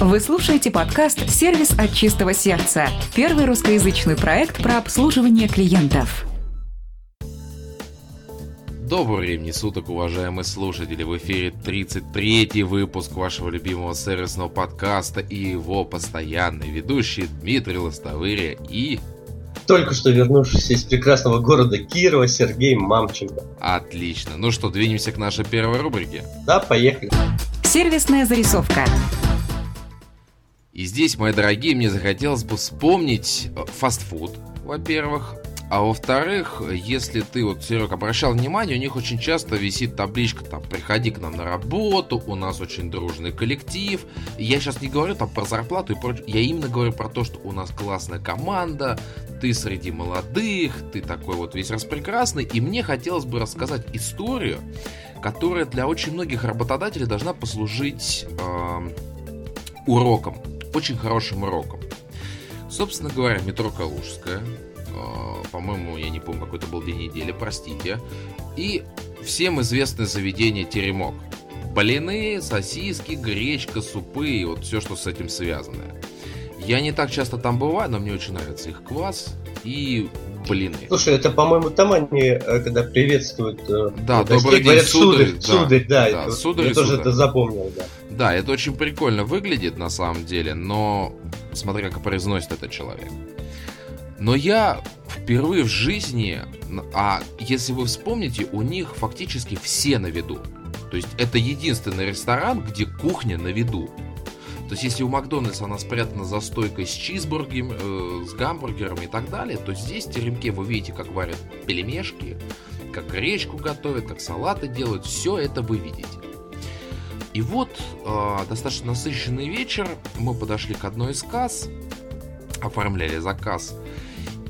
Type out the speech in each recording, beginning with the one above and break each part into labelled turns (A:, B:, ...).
A: Вы слушаете подкаст «Сервис от чистого сердца» – первый русскоязычный проект про обслуживание клиентов.
B: Доброго времени суток, уважаемые слушатели! В эфире 33-й выпуск вашего любимого сервисного подкаста и его постоянный ведущий Дмитрий Лостовыря и...
C: Только что вернувшийся из прекрасного города Кирова Сергей Мамченко.
B: Отлично. Ну что, двинемся к нашей первой рубрике?
C: Да, поехали.
A: Сервисная зарисовка.
B: И здесь, мои дорогие, мне захотелось бы вспомнить э, фастфуд, во-первых, а во-вторых, если ты, вот, Серег, обращал внимание, у них очень часто висит табличка, там, приходи к нам на работу, у нас очень дружный коллектив. Я сейчас не говорю там про зарплату и прочее, я именно говорю про то, что у нас классная команда, ты среди молодых, ты такой вот весь распрекрасный, и мне хотелось бы рассказать историю, которая для очень многих работодателей должна послужить э, уроком, очень хорошим уроком. Собственно говоря, метро Калужская, э, по-моему, я не помню, какой это был день недели, простите, и всем известное заведение Теремок. Блины, сосиски, гречка, супы и вот все, что с этим связано. Я не так часто там бываю, но мне очень нравится их квас и блины.
C: Слушай, это, по-моему, там они, э, когда приветствуют э,
B: Да, добрый день,
C: говорят,
B: сударь,
C: сударь,
B: да.
C: сударь, да,
B: Да,
C: это-
B: сударь
C: я
B: и
C: тоже
B: сударь.
C: это запомнил, да.
B: Да, это очень прикольно выглядит на самом деле, но смотри, как произносит этот человек. Но я впервые в жизни, а если вы вспомните, у них фактически все на виду. То есть это единственный ресторан, где кухня на виду. То есть если у Макдональдса она спрятана за стойкой с чизбургером, э, с гамбургером и так далее, то здесь в теремке вы видите, как варят пельмешки, как гречку готовят, как салаты делают. Все это вы видите. И вот э, достаточно насыщенный вечер. Мы подошли к одной из касс, оформляли заказ.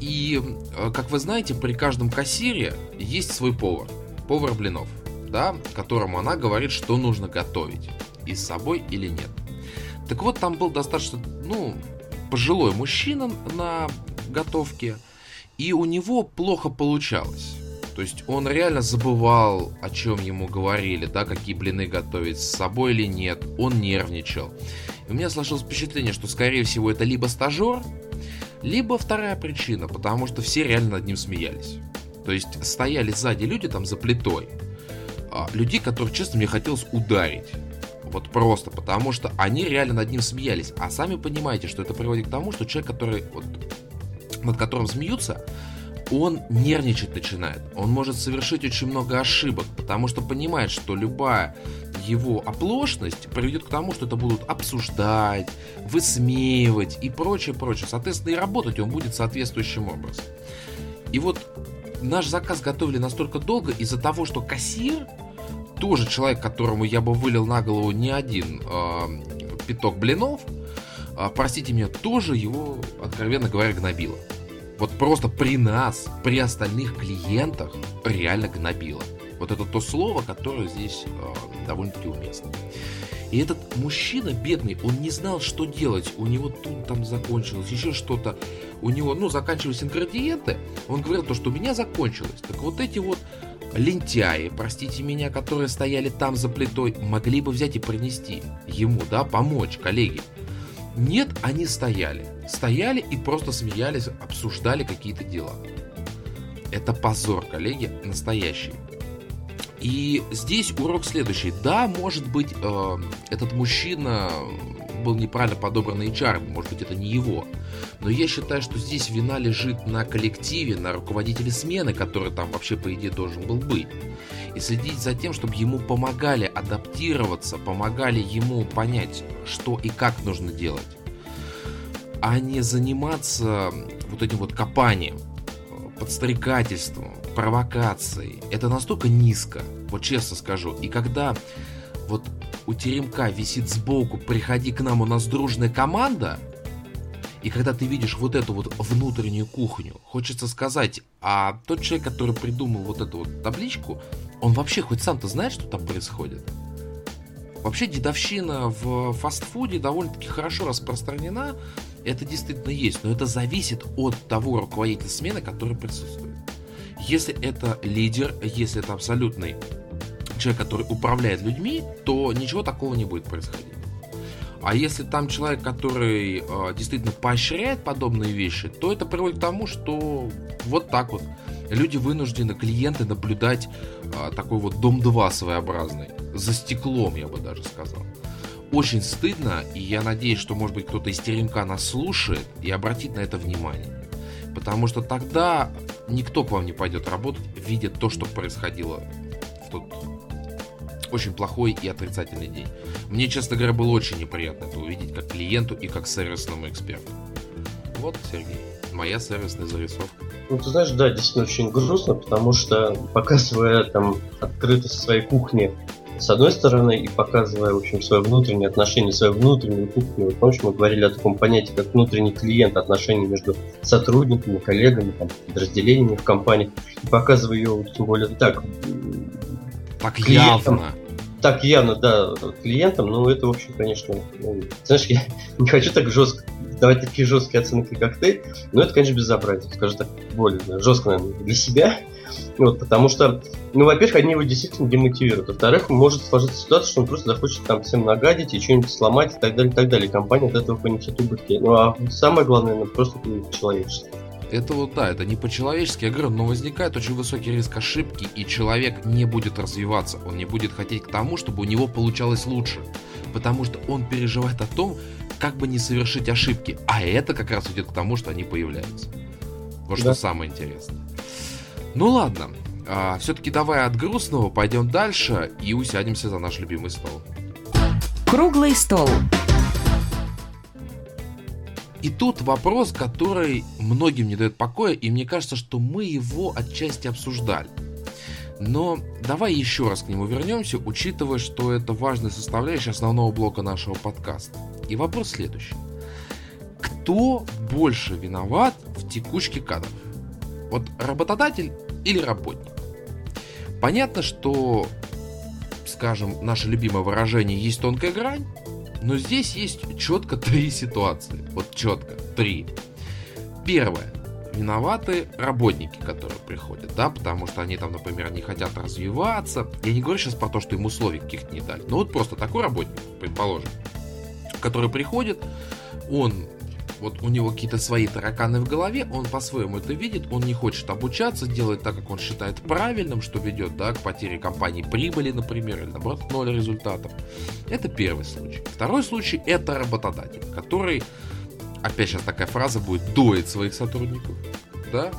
B: И, э, как вы знаете, при каждом кассире есть свой повар. Повар блинов, да, которому она говорит, что нужно готовить. И с собой или нет. Так вот, там был достаточно, ну, пожилой мужчина на готовке. И у него плохо получалось. То есть он реально забывал, о чем ему говорили, да, какие блины готовить с собой или нет. Он нервничал. И у меня сложилось впечатление, что, скорее всего, это либо стажер, либо вторая причина, потому что все реально над ним смеялись. То есть стояли сзади люди там за плитой. а, Людей, которых, честно, мне хотелось ударить. Вот просто, потому что они реально над ним смеялись. А сами понимаете, что это приводит к тому, что человек, который вот, над которым смеются, он нервничать начинает. Он может совершить очень много ошибок, потому что понимает, что любая его оплошность приведет к тому, что это будут обсуждать, высмеивать и прочее, прочее. Соответственно, и работать он будет соответствующим образом. И вот наш заказ готовили настолько долго из-за того, что кассир, тоже человек, которому я бы вылил на голову не один э, пяток блинов, э, простите меня, тоже его, откровенно говоря, гнобило. Вот просто при нас, при остальных клиентах реально гнобило. Вот это то слово, которое здесь э, довольно-таки уместно. И этот мужчина бедный, он не знал, что делать. У него тут там закончилось, еще что-то. У него, ну, заканчивались ингредиенты. Он говорил то, что у меня закончилось. Так вот эти вот лентяи, простите меня, которые стояли там за плитой, могли бы взять и принести ему, да, помочь, коллеги. Нет, они стояли. Стояли и просто смеялись, обсуждали какие-то дела. Это позор, коллеги, настоящий. И здесь урок следующий. Да, может быть, э, этот мужчина был неправильно подобран HR, может быть, это не его. Но я считаю, что здесь вина лежит на коллективе, на руководителе смены, который там вообще, по идее, должен был быть. И следить за тем, чтобы ему помогали адаптироваться, помогали ему понять, что и как нужно делать. А не заниматься вот этим вот копанием, подстрекательством, провокацией. Это настолько низко, вот честно скажу. И когда вот у теремка висит сбоку «Приходи к нам, у нас дружная команда», и когда ты видишь вот эту вот внутреннюю кухню, хочется сказать, а тот человек, который придумал вот эту вот табличку, он вообще хоть сам-то знает, что там происходит? Вообще дедовщина в фастфуде довольно-таки хорошо распространена, это действительно есть, но это зависит от того руководителя смены, который присутствует. Если это лидер, если это абсолютный человек, который управляет людьми, то ничего такого не будет происходить. А если там человек, который э, действительно поощряет подобные вещи, то это приводит к тому, что вот так вот люди вынуждены, клиенты, наблюдать э, такой вот дом 2 своеобразный. За стеклом, я бы даже сказал. Очень стыдно, и я надеюсь, что, может быть, кто-то из теремка нас слушает и обратит на это внимание. Потому что тогда никто к вам не пойдет работать, видя то, что происходило в тот очень плохой и отрицательный день. Мне, честно говоря, было очень неприятно это увидеть как клиенту и как сервисному эксперту. Вот, Сергей, моя сервисная зарисовка.
C: Ну, ты знаешь, да, действительно очень грустно, потому что показывая там открытость своей кухни с одной стороны, и показывая, в общем, свое внутреннее отношение, свою внутреннюю кухню. Вот, помнишь, мы говорили о таком понятии, как внутренний клиент, отношения между сотрудниками, коллегами, там, подразделениями в компании, и показывая ее, тем более так,
B: так клиентам, явно.
C: Так явно, да, клиентам, но это, в общем, конечно, ну, знаешь, я не хочу так жестко давать такие жесткие оценки, как ты, но это, конечно, безобразие, скажем так, более жестко, наверное, для себя, вот, потому что, ну, во-первых, они его действительно демотивируют. Во-вторых, может сложиться ситуация, что он просто захочет там всем нагадить и что-нибудь сломать и так далее, и так далее. Компания от этого понесет убытки. Ну, а самое главное, ну, просто человечество.
B: Это вот да, это не по-человечески, я говорю, но возникает очень высокий риск ошибки, и человек не будет развиваться, он не будет хотеть к тому, чтобы у него получалось лучше, потому что он переживает о том, как бы не совершить ошибки, а это как раз идет к тому, что они появляются. Вот да. что самое интересное. Ну ладно, а, все-таки давай от грустного пойдем дальше и усядемся за наш любимый стол.
A: Круглый стол.
B: И тут вопрос, который многим не дает покоя, и мне кажется, что мы его отчасти обсуждали. Но давай еще раз к нему вернемся, учитывая, что это важная составляющая основного блока нашего подкаста. И вопрос следующий. Кто больше виноват в текучке кадров? Вот работодатель или работник? Понятно, что, скажем, наше любимое выражение «есть тонкая грань», но здесь есть четко три ситуации. Вот четко, три. Первое. Виноваты работники, которые приходят, да, потому что они там, например, не хотят развиваться. Я не говорю сейчас про то, что им условий каких-то не дали. Но вот просто такой работник, предположим, который приходит, он вот у него какие-то свои тараканы в голове, он по-своему это видит, он не хочет обучаться, делает так, как он считает правильным, что ведет да, к потере компании прибыли, например, или наоборот ноль результатов. Это первый случай. Второй случай – это работодатель, который, опять сейчас такая фраза будет, доит своих сотрудников, да,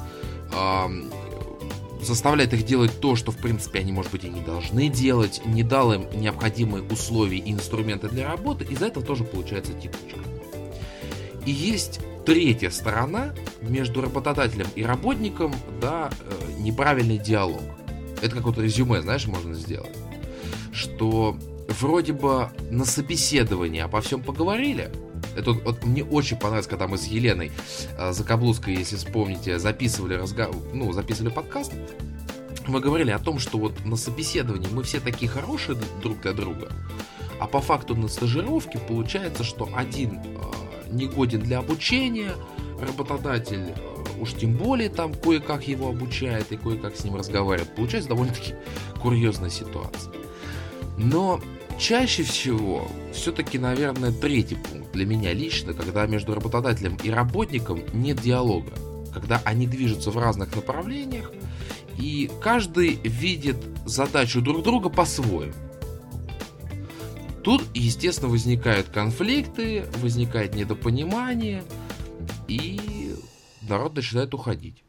B: заставляет их делать то, что в принципе они, может быть, и не должны делать, не дал им необходимые условия и инструменты для работы, из-за этого тоже получается текучка. И есть третья сторона между работодателем и работником, да, э, неправильный диалог. Это как вот резюме, знаешь, можно сделать. Что вроде бы на собеседовании обо всем поговорили. Это вот, вот мне очень понравилось, когда мы с Еленой э, Закаблузкой, если вспомните, записывали разговор, ну, записывали подкаст. Мы говорили о том, что вот на собеседовании мы все такие хорошие друг для друга, а по факту на стажировке получается, что один э, негоден для обучения, работодатель э, уж тем более там кое-как его обучает и кое-как с ним разговаривает. Получается довольно-таки курьезная ситуация. Но чаще всего все-таки, наверное, третий пункт для меня лично, когда между работодателем и работником нет диалога, когда они движутся в разных направлениях, и каждый видит задачу друг друга по-своему. Тут, естественно, возникают конфликты, возникает недопонимание, и народ начинает уходить.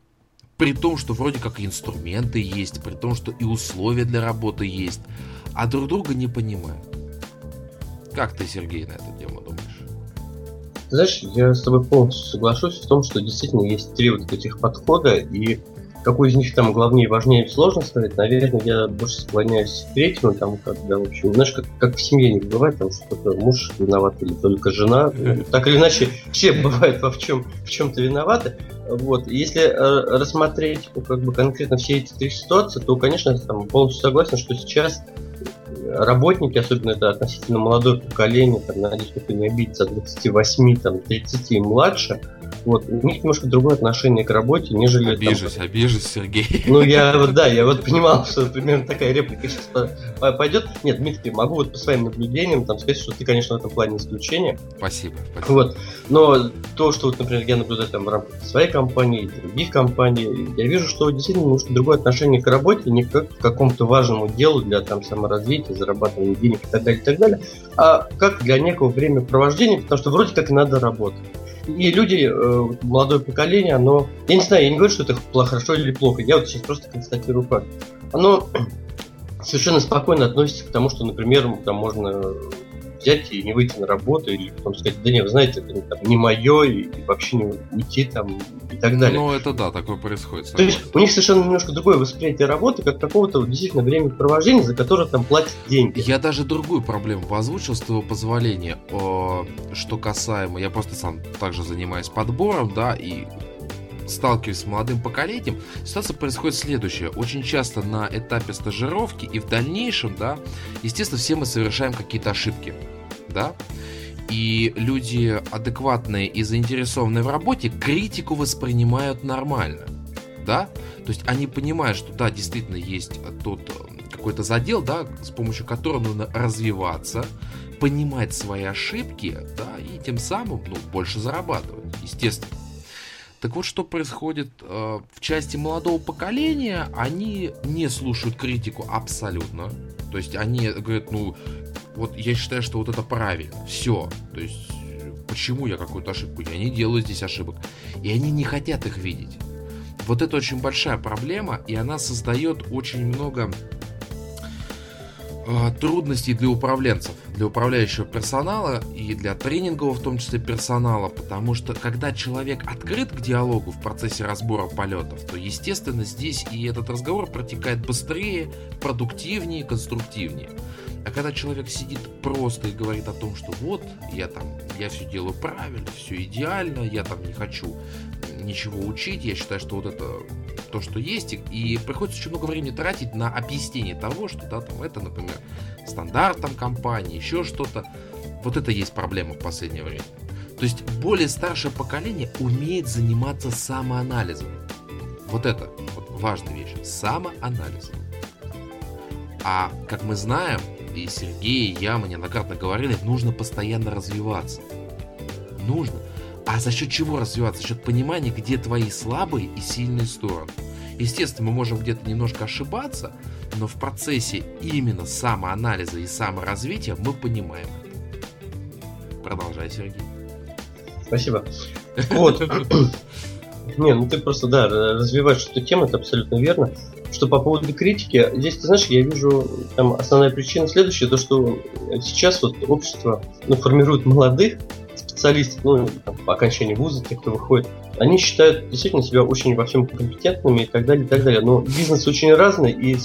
B: При том, что вроде как и инструменты есть, при том, что и условия для работы есть, а друг друга не понимают. Как ты, Сергей, на эту тему думаешь?
C: Знаешь, я с тобой полностью соглашусь в том, что действительно есть три вот этих подхода, и какой из них там главнее, важнее, сложно сказать. Наверное, я больше склоняюсь к третьему, там, когда, в общем, знаешь, как, как в семье не бывает, там, что то муж виноват или только жена. Так или иначе, все бывают во в чем, в чем-то виноваты. Вот. Если э, рассмотреть ну, как бы конкретно все эти три ситуации, то, конечно, там, полностью согласен, что сейчас работники, особенно это относительно молодое поколение, там, надеюсь, никто не обидится, от 28, там, 30 и младше, Вот, у них немножко другое отношение к работе, нежели...
B: Обижусь, там... обижусь, Сергей.
C: Ну, я вот, да, я вот понимал, что примерно такая реплика сейчас пойдет. Нет, Дмитрий, могу вот по своим наблюдениям там сказать, что ты, конечно, в этом плане исключение.
B: Спасибо, спасибо.
C: Вот, но то, что вот, например, я наблюдаю там в рамках своей компании, других компаний, я вижу, что действительно немножко другое отношение к работе, не как к какому-то важному делу для там саморазвития, зарабатывания денег и так далее, и так далее, а как для некого времяпровождения, потому что вроде как надо работать. И люди, э, молодое поколение, оно... Я не знаю, я не говорю, что это хорошо или плохо. Я вот сейчас просто констатирую факт. Оно совершенно спокойно относится к тому, что, например, там можно взять и не выйти на работу, или потом сказать, да нет, вы знаете, это там, не мое, и, и вообще не уйти там и так далее.
B: Ну, это да, такое происходит.
C: То есть у них совершенно немножко другое восприятие работы, как какого-то действительно времяпровождения, за которое там платят деньги.
B: Я даже другую проблему озвучил, с твоего позволения, что касаемо, я просто сам также занимаюсь подбором, да, и сталкиваюсь с молодым поколением, ситуация происходит следующая. Очень часто на этапе стажировки и в дальнейшем, да, естественно, все мы совершаем какие-то ошибки, да, и люди адекватные и заинтересованные в работе критику воспринимают нормально, да, то есть они понимают, что да, действительно есть тот э, какой-то задел, да, с помощью которого нужно развиваться, понимать свои ошибки, да, и тем самым, ну, больше зарабатывать, естественно. Так вот, что происходит э, в части молодого поколения, они не слушают критику абсолютно. То есть они говорят, ну, вот я считаю, что вот это правильно. Все. То есть, почему я какую-то ошибку? Я не делаю здесь ошибок. И они не хотят их видеть. Вот это очень большая проблема, и она создает очень много трудностей для управленцев, для управляющего персонала и для тренингового в том числе персонала, потому что когда человек открыт к диалогу в процессе разбора полетов, то естественно здесь и этот разговор протекает быстрее, продуктивнее, конструктивнее. А когда человек сидит просто и говорит о том, что вот, я там, я все делаю правильно, все идеально, я там не хочу ничего учить, я считаю, что вот это то, что есть, и приходится очень много времени тратить на объяснение того, что, да, там, это, например, стандарт там компании, еще что-то. Вот это есть проблема в последнее время. То есть более старшее поколение умеет заниматься самоанализом. Вот это вот важная вещь. Самоанализом. А как мы знаем, и Сергей, и я, мы неоднократно говорили, нужно постоянно развиваться. Нужно. А за счет чего развиваться? За счет понимания, где твои слабые и сильные стороны. Естественно, мы можем где-то немножко ошибаться, но в процессе именно самоанализа и саморазвития мы понимаем. Продолжай, Сергей.
C: Спасибо. Вот. Не, ну ты просто, да, развиваешь эту тему, это абсолютно верно. Что по поводу критики, здесь, ты знаешь, я вижу, там основная причина следующая, то что сейчас вот общество ну, формирует молодых, специалисты, ну, там, по окончании вуза, те, кто выходит, они считают действительно себя очень во всем компетентными и так далее, и так далее. Но бизнес очень разный, и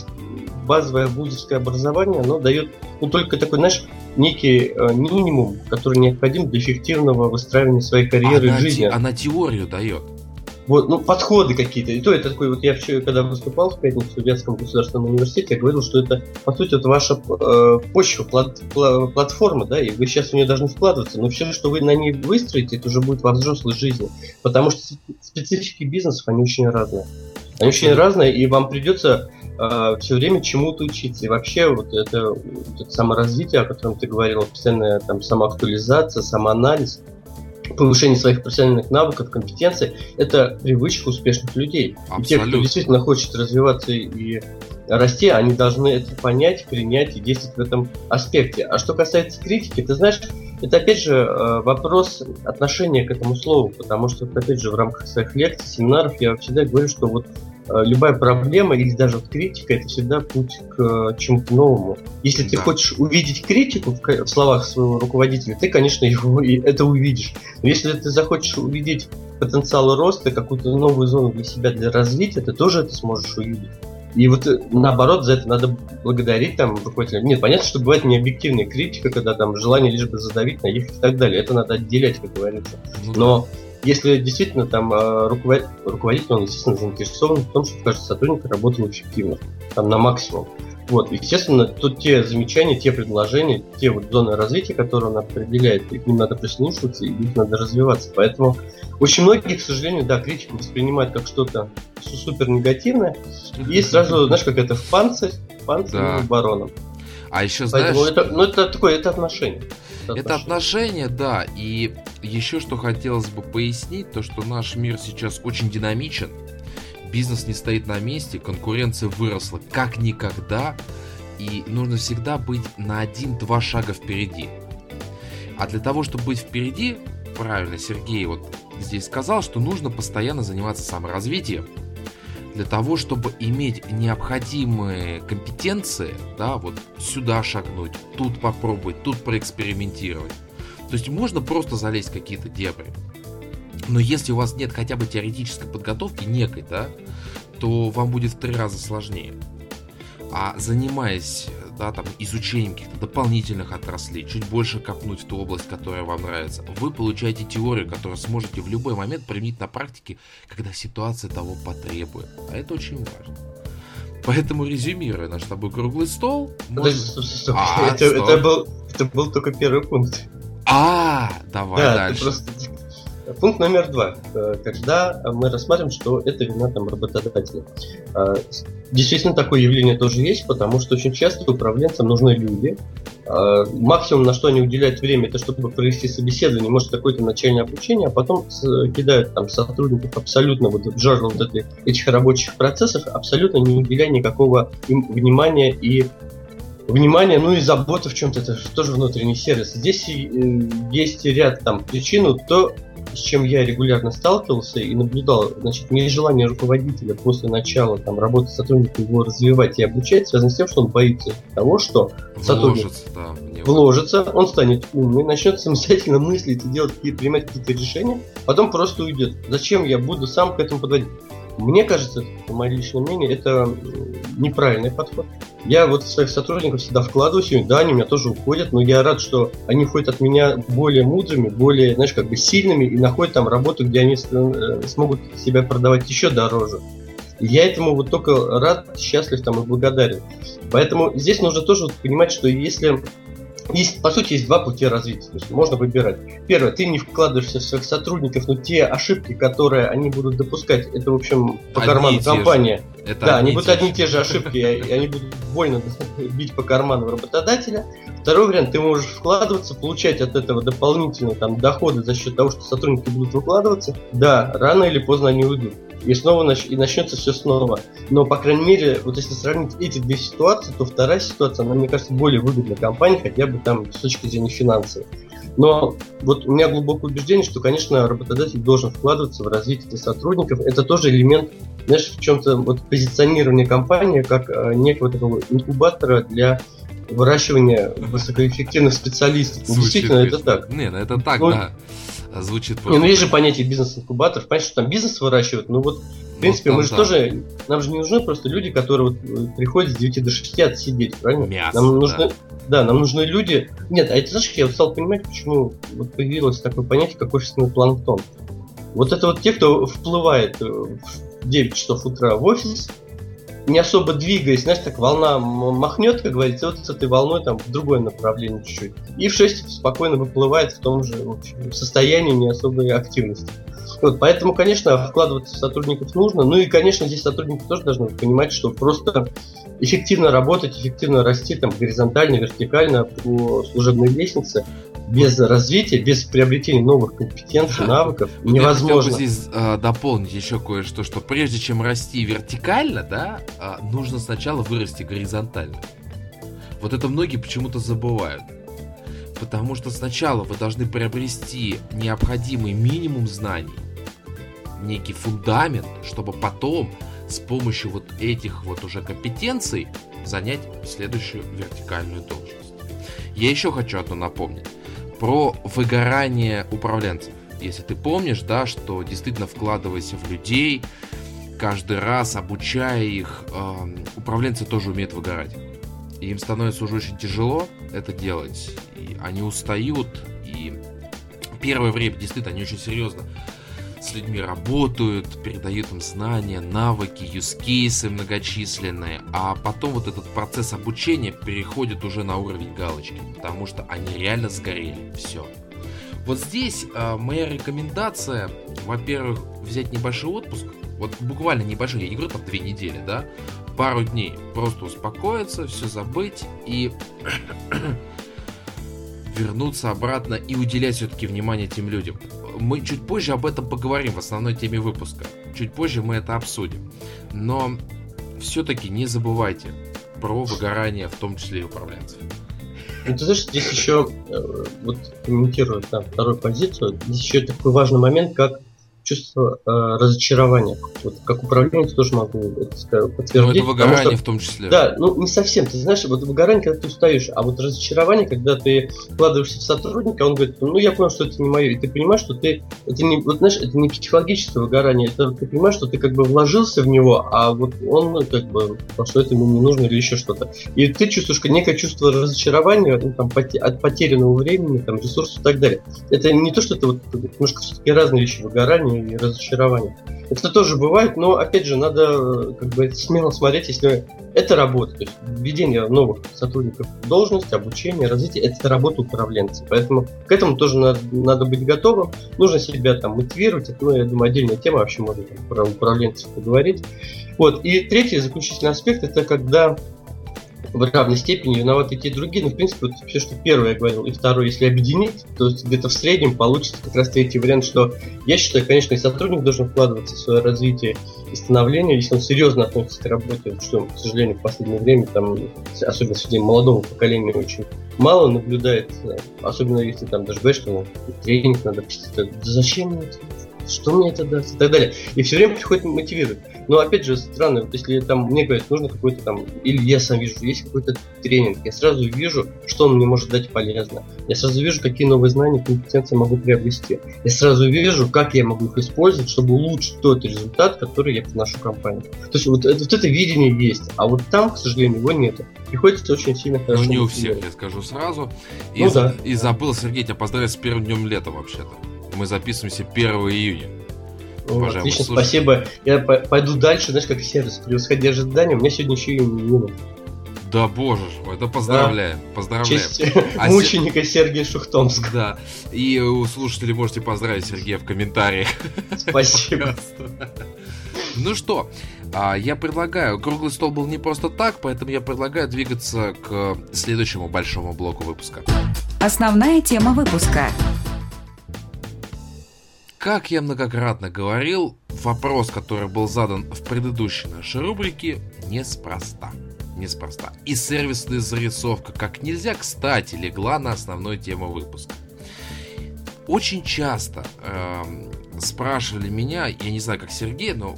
C: базовое вузовское образование, оно дает ну, только такой, знаешь, некий э, минимум, который необходим для эффективного выстраивания своей карьеры
B: она
C: и жизни. Те,
B: она теорию дает.
C: Вот, ну, подходы какие-то. И то это такой, вот я вчера, когда выступал в пятницу в Вятском государственном университете, я говорил, что это, по сути, вот ваша э, почва, плат, пла, платформа, да, и вы сейчас в нее должны вкладываться, но все, что вы на ней выстроите, это уже будет во взрослой жизни. Потому что специфики бизнесов, они очень разные. Они очень разные, и вам придется э, все время чему-то учиться. И вообще вот это, вот это саморазвитие, о котором ты говорил, постоянная там самоактуализация, самоанализ – повышение своих профессиональных навыков, компетенций – это привычка успешных людей. Абсолютно. И те, кто действительно хочет развиваться и расти, они должны это понять, принять и действовать в этом аспекте. А что касается критики, ты знаешь, это опять же э, вопрос отношения к этому слову, потому что, опять же, в рамках своих лекций, семинаров я всегда говорю, что вот любая проблема или даже вот критика это всегда путь к э, чему-то новому. Если да. ты хочешь увидеть критику в, в словах своего руководителя, ты, конечно, его и это увидишь. Но если ты захочешь увидеть потенциал роста, какую-то новую зону для себя, для развития, ты тоже это сможешь увидеть. И вот э, наоборот, за это надо благодарить там руководителя. Нет, понятно, что бывает необъективная критика, когда там желание лишь бы задавить, наехать и так далее. Это надо отделять, как говорится. Ну, Но если действительно там а, руководитель, руководитель, он, естественно, заинтересован в том, чтобы каждый сотрудник работал эффективно, там на максимум. Вот, естественно, тут те замечания, те предложения, те вот зоны развития, которые он определяет, к ним надо прислушиваться, и их надо развиваться. Поэтому очень многие, к сожалению, да, критику воспринимают как что-то супер негативное, и сразу, знаешь, как это в панцирь, панцирь да. бароном.
B: А еще знаешь... Поэтому
C: это, ну, это такое, это отношение.
B: Это, это отношение, да. И еще что хотелось бы пояснить, то что наш мир сейчас очень динамичен. Бизнес не стоит на месте, конкуренция выросла как никогда. И нужно всегда быть на один-два шага впереди. А для того, чтобы быть впереди, правильно Сергей вот здесь сказал, что нужно постоянно заниматься саморазвитием для того, чтобы иметь необходимые компетенции, да, вот сюда шагнуть, тут попробовать, тут проэкспериментировать. То есть можно просто залезть в какие-то дебри. Но если у вас нет хотя бы теоретической подготовки некой, да, то вам будет в три раза сложнее. А занимаясь да, там, изучением каких-то дополнительных отраслей, чуть больше копнуть в ту область, которая вам нравится, вы получаете теорию, которую сможете в любой момент применить на практике, когда ситуация того потребует. А это очень важно. Поэтому резюмируя наш с тобой круглый стол...
C: Подожди, можно... стоп, стоп, А, это, это, был, это был только первый пункт.
B: А, давай да, дальше. Просто
C: Пункт номер два. Э, когда мы рассматриваем, что это вина там, работодателя. Э, действительно, такое явление тоже есть, потому что очень часто управленцам нужны люди. Э, максимум, на что они уделяют время, это чтобы провести собеседование, может, какое-то начальное обучение, а потом кидают там сотрудников абсолютно вот в жерло вот этой, этих рабочих процессов, абсолютно не уделяя никакого им внимания и внимание, ну и забота в чем-то, это тоже внутренний сервис. Здесь есть ряд там причин, то с чем я регулярно сталкивался и наблюдал, значит, нежелание руководителя после начала там, работы сотрудника его развивать и обучать связано с тем, что он боится того, что сотрудник вложится, да, вложится, он станет умный, начнет самостоятельно мыслить и делать, принимать какие-то решения, потом просто уйдет. Зачем я буду сам к этому подводить? Мне кажется, по моему личному мнению, это неправильный подход. Я вот своих сотрудников всегда вкладываюсь, и да, они у меня тоже уходят, но я рад, что они ходят от меня более мудрыми, более, знаешь, как бы сильными и находят там работу, где они э, смогут себя продавать еще дороже. я этому вот только рад, счастлив там и благодарен. Поэтому здесь нужно тоже понимать, что если есть, по сути, есть два пути развития. То есть можно выбирать. Первое, ты не вкладываешься в своих сотрудников, но те ошибки, которые они будут допускать, это, в общем, по одни карману компания. Это да, они будут одни и те же ошибки, и они будут больно бить по карману работодателя. Второй вариант, ты можешь вкладываться, получать от этого дополнительные там, доходы за счет того, что сотрудники будут выкладываться. Да, рано или поздно они уйдут и снова нач... и начнется все снова. Но, по крайней мере, вот если сравнить эти две ситуации, то вторая ситуация, она, мне кажется, более выгодна компании, хотя бы там с точки зрения финансовой. Но вот у меня глубокое убеждение, что, конечно, работодатель должен вкладываться в развитие сотрудников. Это тоже элемент, знаешь, в чем-то вот позиционирования компании как э, некого такого инкубатора для выращивания высокоэффективных специалистов.
B: Звучит, Действительно, это так. Не, ну это так, ну, да звучит
C: просто... Не, ну есть же понятие бизнес-инкубатор, понятно, что там бизнес выращивают, ну вот, в принципе, ну, мы же да. тоже, нам же не нужны просто люди, которые вот э, приходят с 9 до 6 отсидеть, правильно?
B: Мясо,
C: нам нужны, да. да, нам нужны люди... Нет, а это, знаешь, я стал понимать, почему вот появилось такое понятие, как офисный планктон. Вот это вот те, кто вплывает э, в 9 часов утра в офис, не особо двигаясь, знаешь, так волна махнет, как говорится, вот с этой волной там в другое направление чуть-чуть. И в 6 спокойно выплывает в том же в общем, состоянии не особой активности. Вот, поэтому, конечно, вкладываться в сотрудников нужно. Ну и, конечно, здесь сотрудники тоже должны понимать, что просто эффективно работать, эффективно расти там горизонтально, вертикально по служебной лестнице без развития, без приобретения новых компетенций, навыков невозможно.
B: Я бы здесь э, дополнить еще кое-что, что прежде чем расти вертикально, да, э, нужно сначала вырасти горизонтально. Вот это многие почему-то забывают. Потому что сначала вы должны приобрести необходимый минимум знаний, некий фундамент, чтобы потом с помощью вот этих вот уже компетенций занять следующую вертикальную должность. Я еще хочу одно напомнить про выгорание управленцев. Если ты помнишь, да, что действительно вкладываясь в людей, каждый раз обучая их, э, управленцы тоже умеют выгорать. И им становится уже очень тяжело это делать. И они устают. И первое время действительно они очень серьезно с людьми работают, передают им знания, навыки, юзкейсы многочисленные, а потом вот этот процесс обучения переходит уже на уровень галочки, потому что они реально сгорели. Все. Вот здесь э, моя рекомендация, во-первых, взять небольшой отпуск, вот буквально небольшой, я не говорю там две недели, да, пару дней просто успокоиться, все забыть и вернуться обратно и уделять все-таки внимание тем людям. Мы чуть позже об этом поговорим в основной теме выпуска. Чуть позже мы это обсудим. Но все-таки не забывайте про выгорание, в том числе и управленцев.
C: Ну, ты знаешь, здесь еще, э, вот комментируя там, вторую позицию, здесь еще такой важный момент, как чувство э, разочарования. Вот, как управленец тоже могу это подтвердить. Ну,
B: это выгорание что, в том числе.
C: Да, ну не совсем. Ты знаешь, вот выгорание, когда ты устаешь, а вот разочарование, когда ты вкладываешься в сотрудника, он говорит, ну я понял, что это не мое. И ты понимаешь, что ты, это не, вот знаешь, это не психологическое выгорание, это ты понимаешь, что ты как бы вложился в него, а вот он ну, как бы, что это ему не нужно или еще что-то. И ты чувствуешь некое чувство разочарования ну, там, от потерянного времени, там, ресурсов и так далее. Это не то, что это вот немножко все-таки разные вещи выгорания и разочарования. Это тоже бывает, но опять же надо как бы смело смотреть, если это работа, то есть введение новых сотрудников в должность, обучение, развитие, это работа управленца. Поэтому к этому тоже надо, надо быть готовым. Нужно себя там мотивировать. Это, ну, я думаю, отдельная тема, вообще можно там, про управленцев поговорить. Вот. И третий заключительный аспект это когда в равной степени виноваты те и другие. Но, в принципе, вот все, что первое я говорил, и второе, если объединить, то где-то в среднем получится как раз третий вариант, что я считаю, конечно, и сотрудник должен вкладываться в свое развитие и становление, если он серьезно относится к работе, что, к сожалению, в последнее время, там, особенно среди молодого поколения, очень мало наблюдает, особенно если там даже говорят, что ну, тренинг надо да зачем мне это? что мне это даст и так далее. И все время приходит мотивировать. Но опять же, странно, вот если там мне говорят, нужно какой-то там, или я сам вижу, есть какой-то тренинг, я сразу вижу, что он мне может дать полезно. Я сразу вижу, какие новые знания, компетенции могу приобрести. Я сразу вижу, как я могу их использовать, чтобы улучшить тот результат, который я приношу компании. То есть вот, это, вот это видение есть, а вот там, к сожалению, его нет. Приходится очень сильно
B: хорошо. Ну не у всех, я скажу сразу. И, ну, за, да. и забыл, Сергей, тебя поздравить с первым днем лета вообще-то. Мы записываемся 1 июня.
C: Ну, отлично, спасибо. Я пойду дальше, знаешь, как сервис, превосходя ожидания. У меня сегодня еще и именины.
B: Да боже ж это поздравляем, да. поздравляем.
C: Честь а мученика с... Сергея Шухтомска.
B: Да, и у слушателей можете поздравить Сергея в комментариях.
C: Спасибо.
B: Ну что, а, я предлагаю, круглый стол был не просто так, поэтому я предлагаю двигаться к следующему большому блоку выпуска.
A: Основная тема выпуска.
B: Как я многократно говорил, вопрос, который был задан в предыдущей нашей рубрике, неспроста. Неспроста. И сервисная зарисовка как нельзя кстати легла на основную тему выпуска. Очень часто э, спрашивали меня, я не знаю как Сергей, но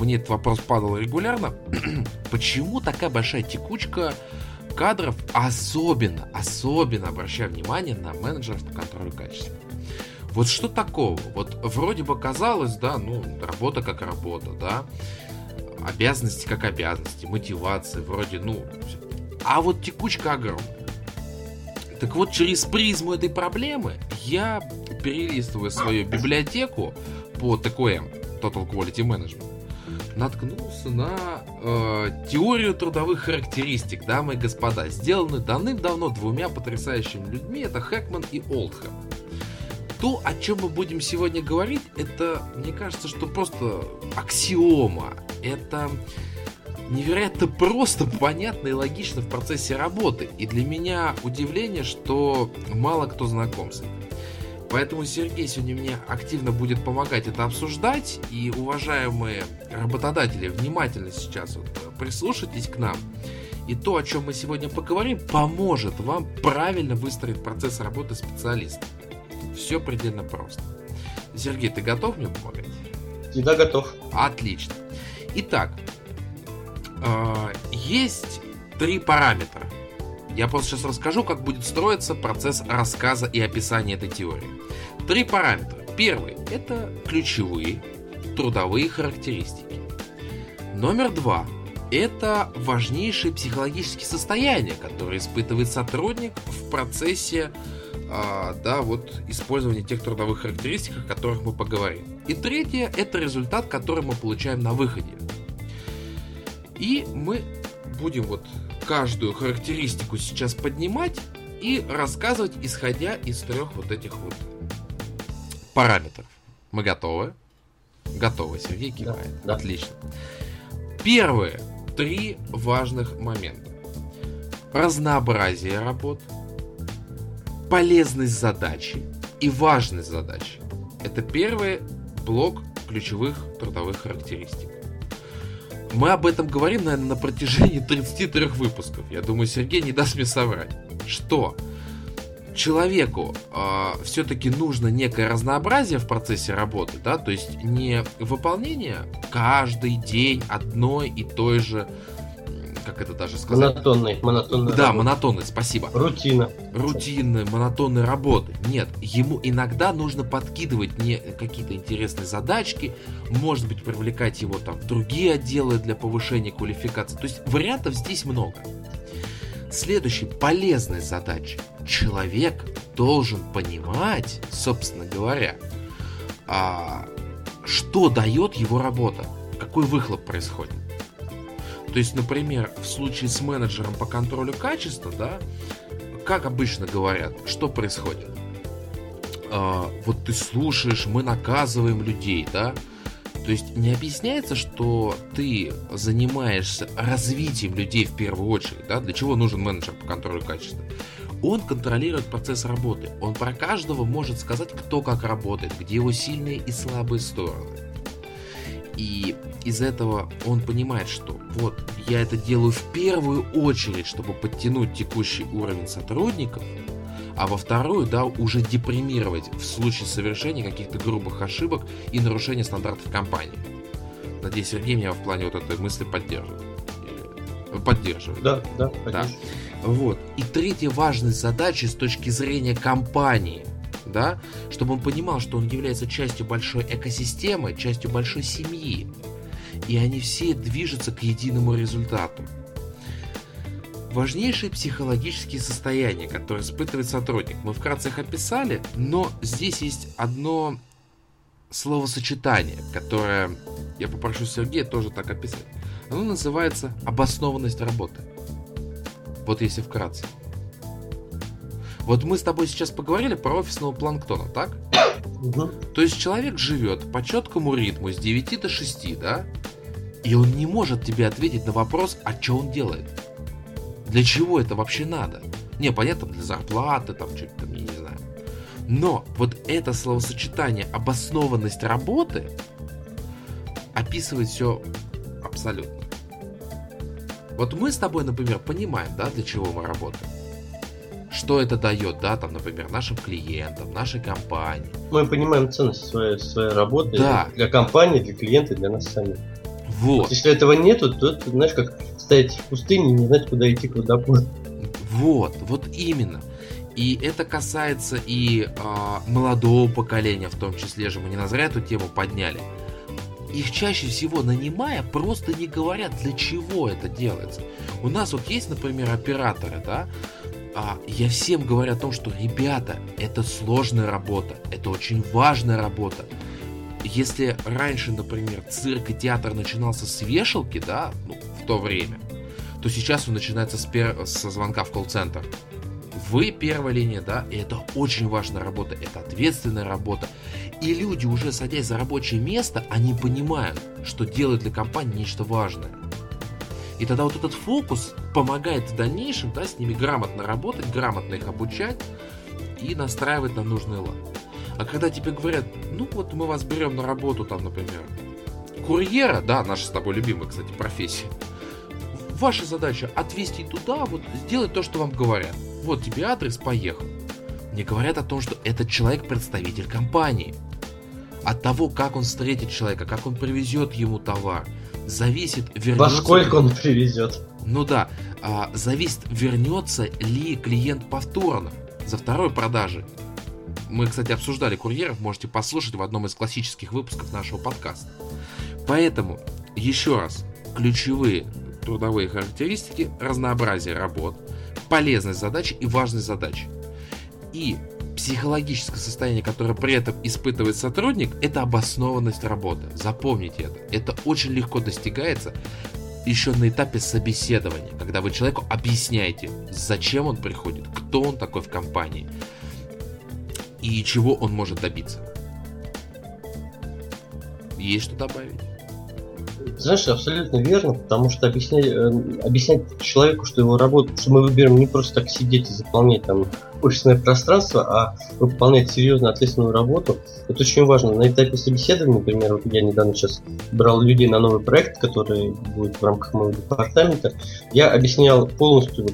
B: мне этот вопрос падал регулярно, почему такая большая текучка кадров, особенно, особенно обращая внимание на менеджеров по контролю качества. Вот что такого? Вот вроде бы казалось, да, ну, работа как работа, да, обязанности как обязанности, мотивация, вроде, ну, а вот текучка огромная. Так вот, через призму этой проблемы я, перелистывая свою библиотеку по ТКМ, Total Quality Management, наткнулся на э, теорию трудовых характеристик, дамы и господа, сделанную давным-давно двумя потрясающими людьми, это Хэкман и Олдхэм то, о чем мы будем сегодня говорить, это, мне кажется, что просто аксиома. Это невероятно просто, понятно и логично в процессе работы. И для меня удивление, что мало кто знаком с этим. Поэтому Сергей сегодня мне активно будет помогать это обсуждать. И, уважаемые работодатели, внимательно сейчас вот прислушайтесь к нам. И то, о чем мы сегодня поговорим, поможет вам правильно выстроить процесс работы специалиста. Все предельно просто. Сергей, ты готов мне помогать?
C: Всегда готов.
B: Отлично. Итак, э, есть три параметра. Я просто сейчас расскажу, как будет строиться процесс рассказа и описания этой теории. Три параметра. Первый – это ключевые трудовые характеристики. Номер два – это важнейшие психологические состояния, которые испытывает сотрудник в процессе а, да, вот использование тех трудовых характеристик, о которых мы поговорим. И третье – это результат, который мы получаем на выходе. И мы будем вот каждую характеристику сейчас поднимать и рассказывать, исходя из трех вот этих вот параметров. Мы готовы? Готовы, Сергей кивает. Да, да. Отлично. Первые три важных момента. Разнообразие работ, полезность задачи и важность задачи. Это первый блок ключевых трудовых характеристик. Мы об этом говорим, наверное, на протяжении 33 выпусков. Я думаю, Сергей не даст мне соврать. Что? Человеку э, а, все-таки нужно некое разнообразие в процессе работы, да, то есть не выполнение каждый день одной и той же как это даже сказать?
C: Монотонной, монотонной
B: Да, работы. монотонной, спасибо.
C: Рутина.
B: Рутинной, монотонной работы. Нет, ему иногда нужно подкидывать не какие-то интересные задачки, может быть, привлекать его там в другие отделы для повышения квалификации. То есть вариантов здесь много. Следующая полезная задача. Человек должен понимать, собственно говоря, а, что дает его работа, какой выхлоп происходит. То есть, например, в случае с менеджером по контролю качества, да, как обычно говорят, что происходит? А, вот ты слушаешь, мы наказываем людей, да, то есть не объясняется, что ты занимаешься развитием людей в первую очередь, да, для чего нужен менеджер по контролю качества. Он контролирует процесс работы, он про каждого может сказать, кто как работает, где его сильные и слабые стороны. И из этого он понимает, что вот я это делаю в первую очередь, чтобы подтянуть текущий уровень сотрудников, а во вторую, да, уже депримировать в случае совершения каких-то грубых ошибок и нарушения стандартов компании. Надеюсь, Сергей меня в плане вот этой мысли поддерживает. Поддерживает.
C: Да, да, да.
B: Вот. И третья важная задача с точки зрения компании – да, чтобы он понимал, что он является частью большой экосистемы, частью большой семьи. И они все движутся к единому результату. Важнейшие психологические состояния, которые испытывает сотрудник, мы вкратце их описали, но здесь есть одно словосочетание, которое я попрошу Сергея тоже так описать. Оно называется обоснованность работы. Вот если вкратце. Вот мы с тобой сейчас поговорили про офисного планктона, так? Угу. То есть человек живет по четкому ритму с 9 до 6, да? И он не может тебе ответить на вопрос, а что он делает. Для чего это вообще надо? Не, понятно, для зарплаты, там, что-то там, я не знаю. Но вот это словосочетание обоснованность работы описывает все абсолютно. Вот мы с тобой, например, понимаем, да, для чего мы работаем что это дает, да, там, например, нашим клиентам, нашей компании.
C: Мы понимаем ценность своей, своей работы да. для компании, для клиента, для нас самих. Вот. вот. Если этого нету, то это, знаешь, как стоять в пустыне и не знать, куда идти, куда водопой.
B: Вот, вот именно. И это касается и э, молодого поколения, в том числе же мы не на зря эту тему подняли. Их чаще всего нанимая, просто не говорят, для чего это делается. У нас вот есть, например, операторы, да, а я всем говорю о том, что, ребята, это сложная работа, это очень важная работа. Если раньше, например, цирк и театр начинался с вешалки, да, ну, в то время, то сейчас он начинается с пер... со звонка в колл-центр. Вы первая линия, да, и это очень важная работа, это ответственная работа. И люди, уже садясь за рабочее место, они понимают, что делают для компании нечто важное. И тогда вот этот фокус помогает в дальнейшем да, с ними грамотно работать, грамотно их обучать и настраивать на нужный лад. А когда тебе говорят, ну вот мы вас берем на работу, там, например, курьера, да, наша с тобой любимая, кстати, профессия, ваша задача отвезти туда, вот сделать то, что вам говорят. Вот тебе адрес, поехал. Не говорят о том, что этот человек представитель компании. От того, как он встретит человека, как он привезет ему товар, зависит,
C: вернется... Во сколько он привезет?
B: Ну да, а, зависит, вернется ли клиент повторно за второй продажи. Мы, кстати, обсуждали курьеров, можете послушать в одном из классических выпусков нашего подкаста. Поэтому, еще раз, ключевые трудовые характеристики, разнообразие работ, полезность задачи и важность задачи. И психологическое состояние, которое при этом испытывает сотрудник, это обоснованность работы. Запомните это. Это очень легко достигается еще на этапе собеседования, когда вы человеку объясняете, зачем он приходит, кто он такой в компании и чего он может добиться. Есть что добавить?
C: Знаешь, абсолютно верно, потому что объяснять, э, объяснять человеку, что его работа, что мы выберем не просто так сидеть и заполнять там офисное пространство, а выполнять серьезную ответственную работу, это очень важно. На этапе собеседования, например, вот я недавно сейчас брал людей на новый проект, который будет в рамках моего департамента, я объяснял полностью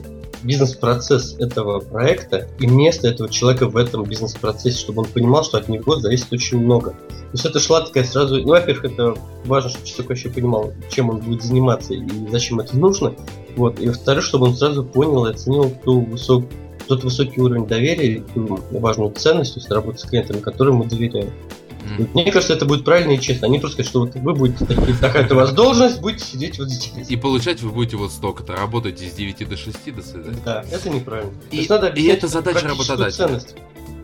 C: бизнес-процесс этого проекта и место этого человека в этом бизнес-процессе, чтобы он понимал, что от него зависит очень много. То есть это шла такая сразу... Ну, во-первых, это важно, чтобы человек вообще понимал, чем он будет заниматься и зачем это нужно. Вот. И во-вторых, чтобы он сразу понял и оценил ту высокую тот высокий уровень доверия, ту важную ценность, то есть работать с клиентами, которым мы доверяем. Мне кажется, это будет правильно и честно. Не просто сказать, что вот вы будете такие, такая у вас должность, будете сидеть вот здесь.
B: И получать вы будете вот столько-то, работаете с 9 до 6, до свидания.
C: Да, это неправильно.
B: И, надо и это задача работодателя. Ценность.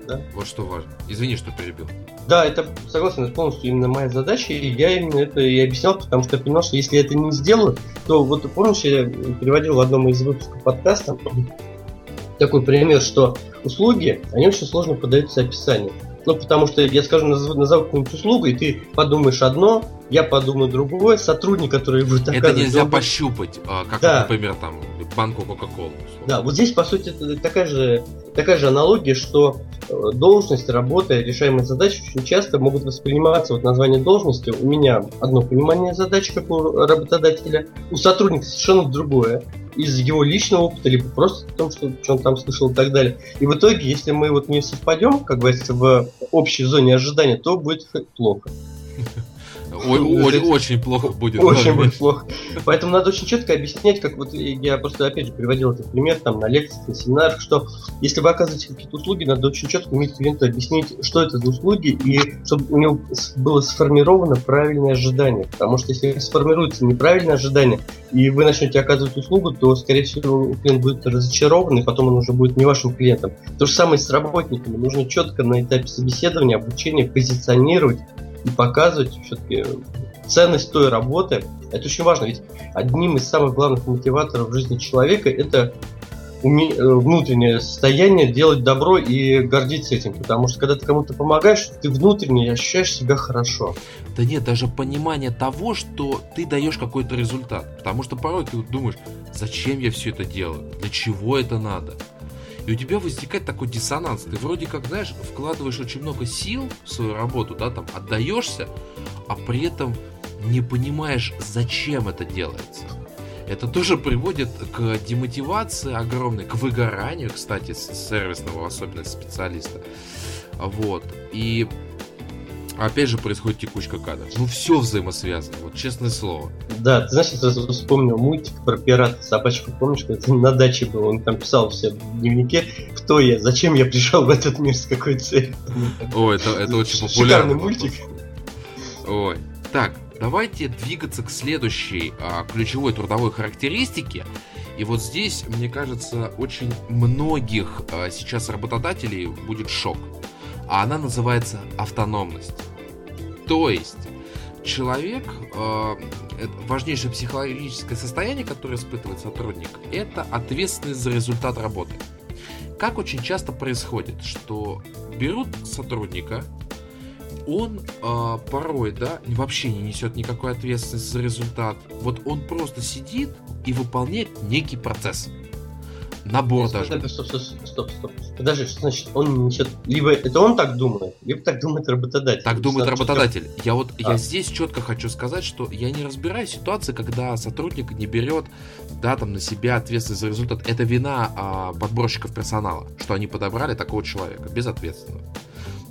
B: Да? Вот что важно. Извини, что перебил.
C: Да, это согласен, это полностью именно моя задача, и я именно это и объяснял, потому что я понимал, что если я это не сделаю, то вот помнишь, я переводил в одном из выпусков подкаста такой пример, что услуги, они очень сложно подаются описанию. Ну, потому что я скажу, назову, назову какую-нибудь услугу, и ты подумаешь одно, я подумаю другое, сотрудник, который будет
B: Это нельзя другой... пощупать, а, как, да. например, там, банку Кока-Колы.
C: Да, вот здесь, по сути, такая же, такая же аналогия, что э, должность, работа, решаемые задачи очень часто могут восприниматься, вот название должности, у меня одно понимание задач, как у работодателя, у сотрудника совершенно другое из его личного опыта, либо просто в том, что, что он там слышал и так далее. И в итоге, если мы вот не совпадем, как говорится, в общей зоне ожидания, то будет плохо.
B: Очень, плохо будет.
C: Очень будет плохо. Поэтому надо очень четко объяснять, как вот я просто опять же приводил этот пример там на лекциях, на семинарах, что если вы оказываете какие-то услуги, надо очень четко уметь клиенту объяснить, что это за услуги, и чтобы у него было сформировано правильное ожидание. Потому что если сформируется неправильное ожидание, и вы начнете оказывать услугу, то, скорее всего, клиент будет разочарован, и потом он уже будет не вашим клиентом. То же самое с работниками. Нужно четко на этапе собеседования, обучения позиционировать и показывать все-таки ценность той работы. Это очень важно, ведь одним из самых главных мотиваторов в жизни человека это уме... Э, внутреннее состояние делать добро и гордиться этим. Потому что когда ты кому-то помогаешь, ты внутренне ощущаешь себя хорошо.
B: Да нет, даже понимание того, что ты даешь какой-то результат. Потому что порой ты думаешь, зачем я все это делаю? Для чего это надо? И у тебя возникает такой диссонанс. Ты вроде как, знаешь, вкладываешь очень много сил в свою работу, да, там отдаешься, а при этом не понимаешь, зачем это делается. Это тоже приводит к демотивации огромной, к выгоранию, кстати, сервисного, особенно специалиста. Вот. И опять же происходит текучка кадров. Ну все взаимосвязано, вот честное слово.
C: Да, ты знаешь, я сразу вспомнил мультик про пирата собачку, помнишь, когда на даче был, он там писал все в дневнике, кто я, зачем я пришел в этот мир, с какой целью.
B: Ой, это, это очень популярный мультик. Ой, так, давайте двигаться к следующей а, ключевой трудовой характеристике. И вот здесь, мне кажется, очень многих а, сейчас работодателей будет шок. А она называется автономность. То есть человек, э, важнейшее психологическое состояние, которое испытывает сотрудник, это ответственность за результат работы. Как очень часто происходит, что берут сотрудника, он э, порой, да, вообще не несет никакой ответственности за результат. Вот он просто сидит и выполняет некий процесс набор стоп, даже.
C: Стоп, стоп, стоп, стоп. Подожди, что значит он несет... Либо это он так думает, либо так думает работодатель.
B: Так думает работодатель. Четко... Я вот а. я здесь четко хочу сказать, что я не разбираю ситуации, когда сотрудник не берет да, там, на себя ответственность за результат. Это вина а, подборщиков персонала, что они подобрали такого человека, безответственного.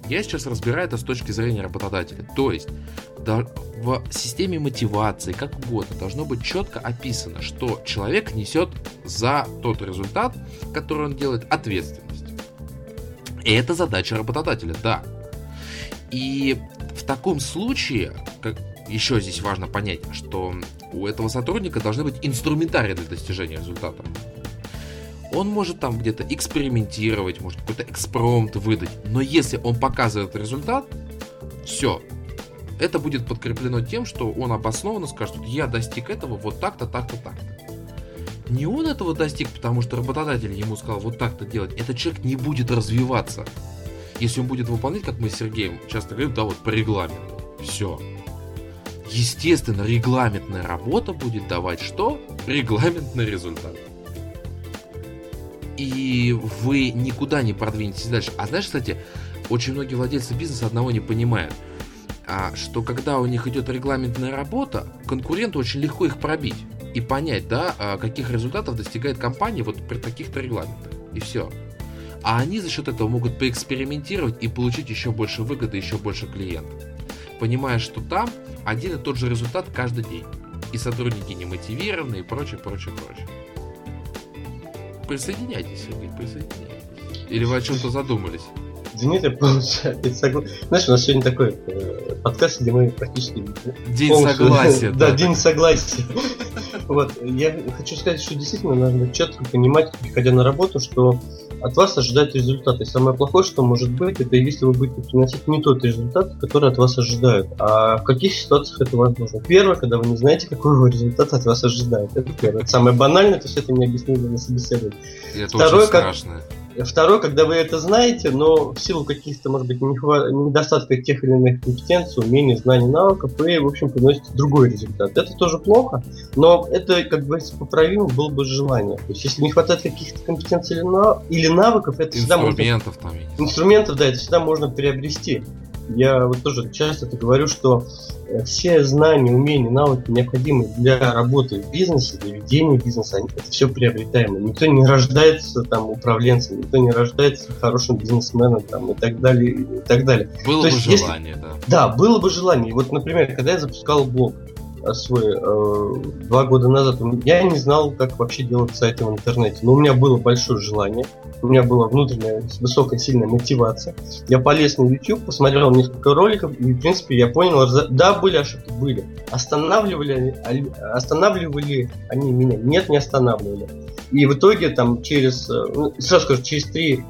B: Я сейчас разбираю это с точки зрения работодателя. То есть в системе мотивации, как угодно, должно быть четко описано, что человек несет за тот результат, который он делает, ответственность. И это задача работодателя, да. И в таком случае, как еще здесь важно понять, что у этого сотрудника должны быть инструментарии для достижения результата. Он может там где-то экспериментировать, может какой-то экспромт выдать. Но если он показывает результат, все. Это будет подкреплено тем, что он обоснованно скажет, я достиг этого вот так-то, так-то, так-то. Не он этого достиг, потому что работодатель ему сказал вот так-то делать. Этот человек не будет развиваться. Если он будет выполнять, как мы с Сергеем часто говорим, да, вот по регламенту. Все. Естественно, регламентная работа будет давать что? Регламентный результат и вы никуда не продвинетесь дальше. А знаешь, кстати, очень многие владельцы бизнеса одного не понимают, а, что когда у них идет регламентная работа, конкуренту очень легко их пробить и понять, да, а, каких результатов достигает компания вот при таких-то регламентах. И все. А они за счет этого могут поэкспериментировать и получить еще больше выгоды, еще больше клиентов. Понимая, что там один и тот же результат каждый день. И сотрудники не мотивированы и прочее, прочее, прочее присоединяйтесь, Сергей, присоединяйтесь. Или вы о чем-то задумались?
C: Дмитрий полностью согласен. Знаешь, у нас сегодня такой э, подкаст, где мы практически...
B: День согласия.
C: Да, день согласия. Вот, я хочу сказать, что действительно нужно четко понимать, приходя на работу, что от вас ожидают результаты. Самое плохое, что может быть, это если вы будете приносить не тот результат, который от вас ожидают. А в каких ситуациях это возможно? Первое, когда вы не знаете, какой результат от вас ожидают. Это первое. Это самое банальное, то есть это мне объяснили на собеседовании.
B: Это Второе, очень страшно. Как
C: Второе, когда вы это знаете, но в силу каких-то, может быть, недостатка тех или иных компетенций, умений, знаний, навыков, вы, в общем, приносите другой результат. Это тоже плохо, но это, как бы, поправимо было бы желание. То есть, если не хватает каких-то компетенций или навыков, это всегда можно...
B: Инструментов там.
C: Инструментов, да, это всегда можно приобрести. Я вот тоже часто это говорю, что э, все знания, умения, навыки, необходимые для работы в бизнесе, для ведения бизнеса, это все приобретаемо. Никто не рождается там управленцем, никто не рождается хорошим бизнесменом там, и так далее, и так далее.
B: Было То бы есть, желание, если... да.
C: Да, было бы желание. Вот, например, когда я запускал блог, свой э, два года назад, я не знал, как вообще делать сайты в интернете. Но у меня было большое желание у меня была внутренняя высокая сильная мотивация. Я полез на YouTube, посмотрел несколько роликов, и, в принципе, я понял, да, были ошибки, были. Останавливали, останавливали они меня? Нет, не останавливали. И в итоге, там, через, э, ну, сразу скажу, через три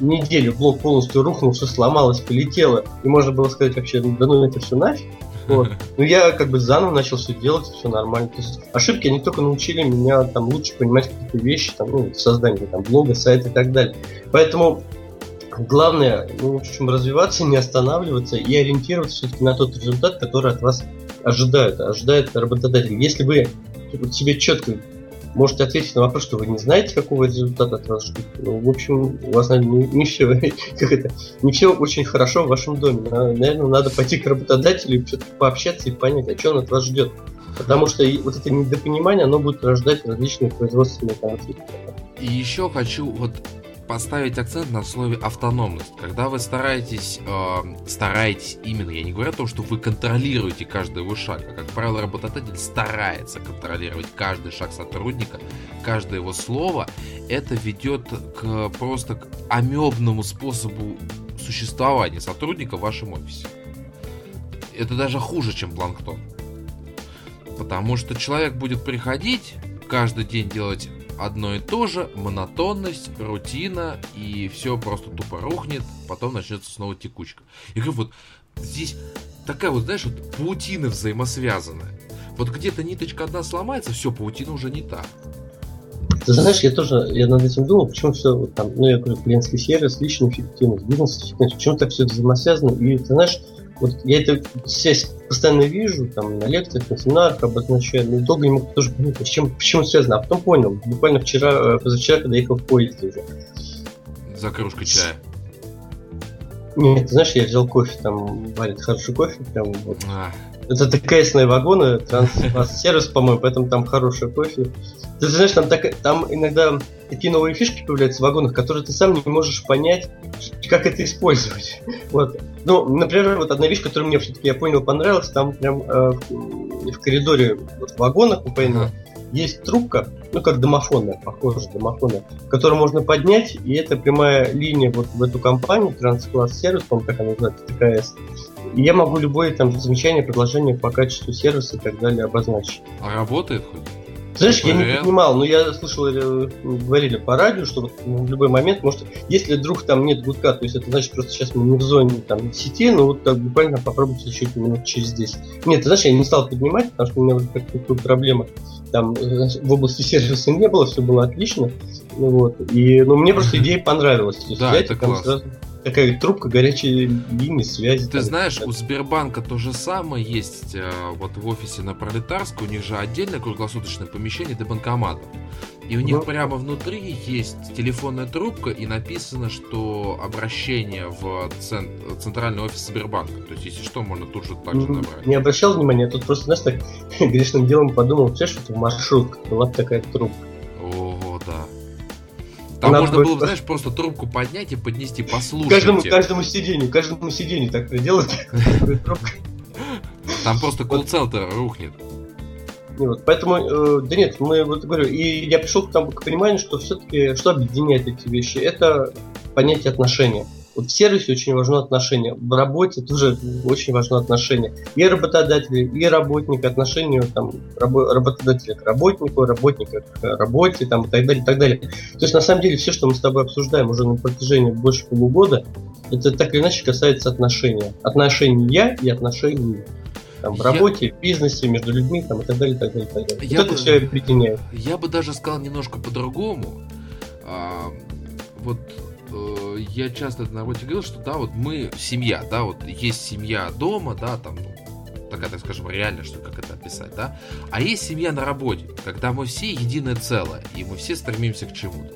C: недели блок полностью рухнул, все сломалось, полетело, и можно было сказать вообще, да ну это все нафиг. Вот. Ну, я как бы заново начал все делать, все нормально. То есть ошибки, они только научили меня там лучше понимать какие-то вещи, там, ну, в создании там, блога, сайта и так далее. Поэтому главное, ну, в общем, развиваться, не останавливаться и ориентироваться все-таки на тот результат, который от вас ожидают, ожидает работодатель. Если вы себе четко можете ответить на вопрос, что вы не знаете, какого результата от вас ждут. Ну, в общем, у вас, наверное, не, не все, как это, не все очень хорошо в вашем доме. Наверное, надо пойти к работодателю и пообщаться и понять, а что он от вас ждет. Потому что вот это недопонимание, оно будет рождать различные производственные конфликты.
B: И еще хочу вот поставить акцент на слове автономность. Когда вы стараетесь, э, стараетесь именно, я не говорю о том, что вы контролируете каждый его шаг, а как правило работодатель старается контролировать каждый шаг сотрудника, каждое его слово, это ведет к просто к амебному способу существования сотрудника в вашем офисе. Это даже хуже, чем планктон. Потому что человек будет приходить, каждый день делать одно и то же, монотонность, рутина, и все просто тупо рухнет, потом начнется снова текучка. И как вот здесь такая вот, знаешь, вот паутина взаимосвязанная. Вот где-то ниточка одна сломается, все, паутина уже не та.
C: Ты знаешь, я тоже я над этим думал, почему все там, ну я говорю, клиентский сервис, личная эффективность, бизнес-эффективность, почему так все взаимосвязано. И ты знаешь, вот я это связь постоянно вижу, там, на лекциях, на семинарах обозначаю, но долго не мог тоже понять, с чем, почему связано. А потом понял, буквально вчера, э, позавчера, когда ехал в поезде уже.
B: За кружкой чая.
C: Нет, ты знаешь, я взял кофе, там варит хороший кофе, прям вот. А. Это ТКСные вагоны, транс-сервис, по-моему, поэтому там хороший кофе. Ты знаешь, там, так, там иногда такие новые фишки появляются в вагонах, которые ты сам не можешь понять, как это использовать. Вот. Ну, например, вот одна вещь, которая мне все-таки, я понял, понравилась, там прям э, в, в коридоре вот, вагона купейного uh-huh. есть трубка, ну, как домофонная, похоже, домофонная, которую можно поднять, и это прямая линия вот в эту компанию, Транскласс Сервис, по как она называется, ТКС. И я могу любое там замечание, предложение по качеству сервиса и так далее обозначить.
B: А работает хоть?
C: Знаешь, я не понимал, но я слышал, э, говорили по радио, что вот в любой момент, может, если вдруг там нет гудка, то есть это значит просто сейчас мы не в зоне там сети, но вот так буквально попробуйте чуть минут через 10. Нет, ты знаешь, я не стал поднимать, потому что у меня вот как-то проблема там в области сервиса не было, все было отлично. Ну, вот. И, ну, мне просто идея понравилась. То
B: есть, да, это класс. Сразу
C: такая трубка горячей линии связи.
B: Ты там, знаешь, у Сбербанка то же самое есть. Э, вот в офисе на Пролетарской у них же отдельное круглосуточное помещение для банкомата. И у них ну. прямо внутри есть телефонная трубка и написано, что обращение в цент... центральный офис Сбербанка. То есть, если что, можно тут же так же набрать.
C: Не обращал внимания, тут просто, знаешь, так грешным делом подумал, что это маршрутка, была такая трубка.
B: О, да. Там можно было, бы, знаешь, просто трубку поднять и поднести, послушать.
C: Каждому, каждому сиденью, каждому сиденью так делать.
B: Там просто колл-центр рухнет.
C: Вот, поэтому, э, да нет, мы вот говорю, и я пришел к, тому, к пониманию, что все-таки, что объединяет эти вещи, это понятие отношения. Вот в сервисе очень важно отношение. В работе тоже очень важно отношение. И работодателя, и работника, отношение там, рабо- работодателя к работнику, работника к работе, там, и так далее, и так далее. То есть, на самом деле, все, что мы с тобой обсуждаем уже на протяжении больше полугода, это так или иначе касается отношения. Отношений я и отношений там, в работе, я... в бизнесе, между людьми там, и так далее, и так далее, и так далее. Я вот бы... это все объединяет.
B: Я бы даже сказал немножко по-другому. А, вот э, я часто на работе говорил, что да, вот мы семья, да, вот есть семья дома, да, там, ну, такая, так скажем, реально, что как это описать, да, а есть семья на работе, когда мы все единое целое, и мы все стремимся к чему-то.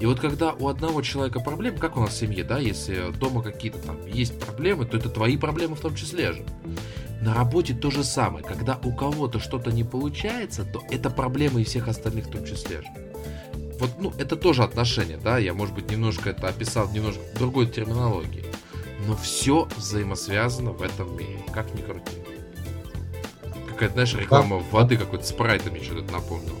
B: И вот когда у одного человека проблемы, как у нас в семье, да, если дома какие-то там есть проблемы, то это твои проблемы в том числе же. На работе то же самое. Когда у кого-то что-то не получается, то это проблема и всех остальных в том числе же вот, ну, это тоже отношения, да, я, может быть, немножко это описал немножко в другой терминологии, но все взаимосвязано в этом мире, как ни крути. Какая-то, знаешь, реклама воды какой-то спрайтами что-то напомнил.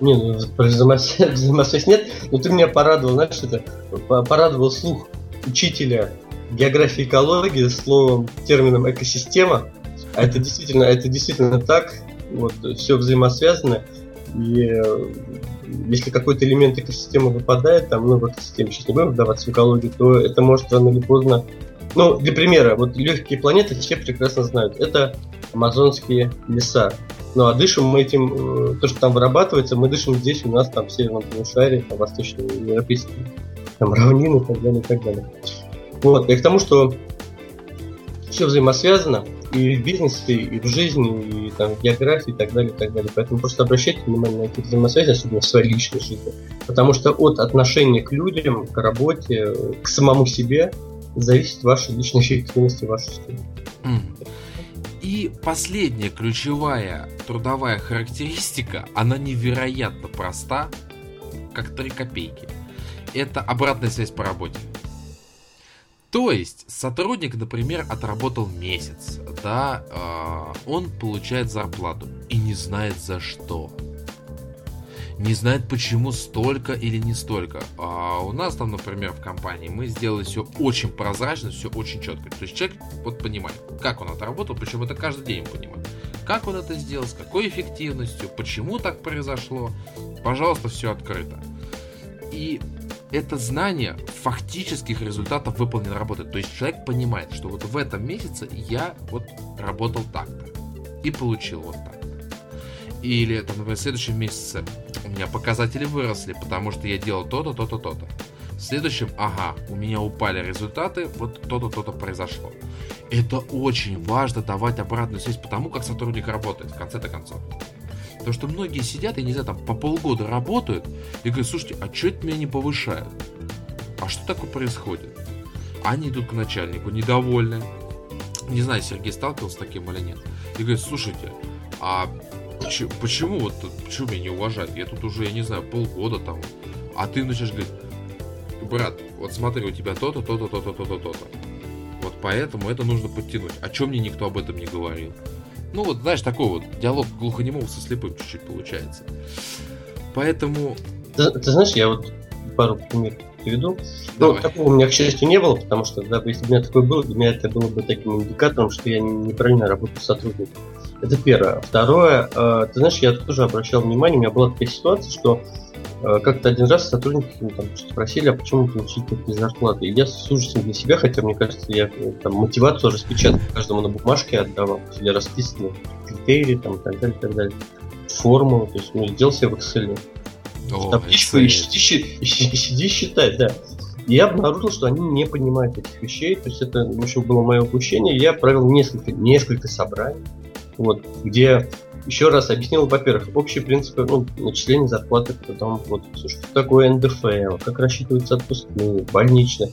C: Не, ну, про взаимосвязь, взаимосвязь нет, но ты меня порадовал, знаешь, это порадовал слух учителя географии и экологии словом, термином экосистема. А это действительно, это действительно так. Вот, все взаимосвязано. И э, если какой-то элемент экосистемы выпадает, там, ну, в экосистеме, сейчас не будем вдаваться в экологию, то это может рано или поздно... Ну, для примера, вот легкие планеты все прекрасно знают. Это амазонские леса. Ну, а дышим мы этим, э, то, что там вырабатывается, мы дышим здесь, у нас там в северном полушарии, там, восточном европейском, там, равнины и так далее, и так далее. Вот, и к тому, что все взаимосвязано, и в бизнесе, и в жизни, и там, в географии, и так далее, и так далее. Поэтому просто обращайте внимание на эти взаимосвязи, особенно в своей личной жизни. Потому что от отношения к людям, к работе, к самому себе зависит ваша личная эффективность и ваша стиль.
B: И последняя ключевая трудовая характеристика, она невероятно проста, как три копейки. Это обратная связь по работе. То есть сотрудник, например, отработал месяц, да, э, он получает зарплату и не знает за что. Не знает, почему столько или не столько. А у нас там, например, в компании мы сделали все очень прозрачно, все очень четко. То есть человек вот понимает, как он отработал, причем это каждый день понимает. Как он это сделал, с какой эффективностью, почему так произошло. Пожалуйста, все открыто. И это знание фактических результатов выполненной работы. То есть человек понимает, что вот в этом месяце я вот работал так-то и получил вот так. Или, там, например, в следующем месяце у меня показатели выросли, потому что я делал то-то, то-то, то-то. В следующем, ага, у меня упали результаты, вот то-то, то-то произошло. Это очень важно давать обратную связь по тому, как сотрудник работает в конце-то концов. Потому что многие сидят и, не знаю, там по полгода работают и говорят, слушайте, а что это меня не повышают? А что такое происходит? Они идут к начальнику, недовольны. Не знаю, Сергей сталкивался с таким или нет. И говорит, слушайте, а ч- почему вот почему меня не уважают? Я тут уже, я не знаю, полгода там. А ты начинаешь говорить, брат, вот смотри, у тебя то-то, то-то, то-то, то-то, то-то. Вот поэтому это нужно подтянуть. О чем мне никто об этом не говорил? Ну вот, знаешь, такой вот диалог глухонемого со слепым чуть-чуть получается. Поэтому...
C: Ты, ты знаешь, я вот пару примеров приведу. Ну, такого у меня, к счастью, не было, потому что, да, если бы у меня такое было, для меня это было бы таким индикатором, что я неправильно работаю с сотрудником. Это первое. Второе, э, ты знаешь, я тоже обращал внимание, у меня была такая ситуация, что э, как-то один раз сотрудники там, спросили, а почему вы получили такие зарплаты. И я с ужасом для себя, хотя мне кажется, я э, там мотивацию распечатал каждому на бумажке отдавал, где расписаны критерии там, и так далее, и так далее. Формулу, то есть ну, сделал себе в Excel. О, табличку и сиди, сиди считать, да. И я обнаружил, что они не понимают этих вещей. То есть это, в общем, было мое упущение. Я провел несколько, несколько собраний вот, где еще раз объяснил, во-первых, общие принципы ну, начисления зарплаты, потом вот, что такое НДФЛ, как рассчитываются отпускные, больничные.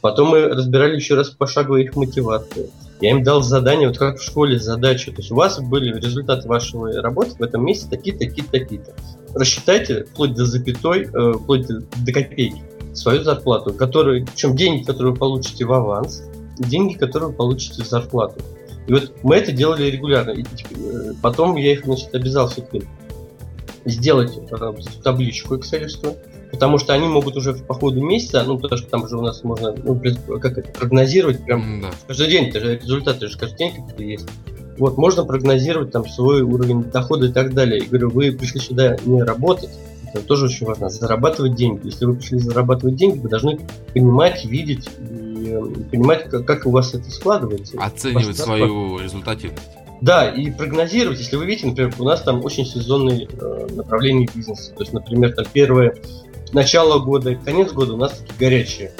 C: Потом мы разбирали еще раз пошагово их мотивацию. Я им дал задание, вот как в школе задачу. То есть у вас были результаты вашей работы в этом месяце такие, такие, такие-то. Рассчитайте вплоть до запятой, э, вплоть до, копейки свою зарплату, которую, причем деньги, которые вы получите в аванс, деньги, которые вы получите в зарплату. И вот мы это делали регулярно. И э, потом я их, значит, обязал все-таки сделать э, табличку Excel, потому что они могут уже по ходу месяца, ну, потому что там уже у нас можно, ну, как это, прогнозировать прям да. каждый день, это же результаты же каждый день какие-то есть. Вот, можно прогнозировать там свой уровень дохода и так далее. И говорю, вы пришли сюда не работать, это тоже очень важно, зарабатывать деньги. Если вы пришли зарабатывать деньги, вы должны понимать, видеть понимать, как, как у вас это складывается.
B: Оценивать свою результативность.
C: Да, и прогнозировать, если вы видите, например, у нас там очень сезонные э, направления бизнеса. То есть, например, там первое начало года, конец года у нас такие горячие.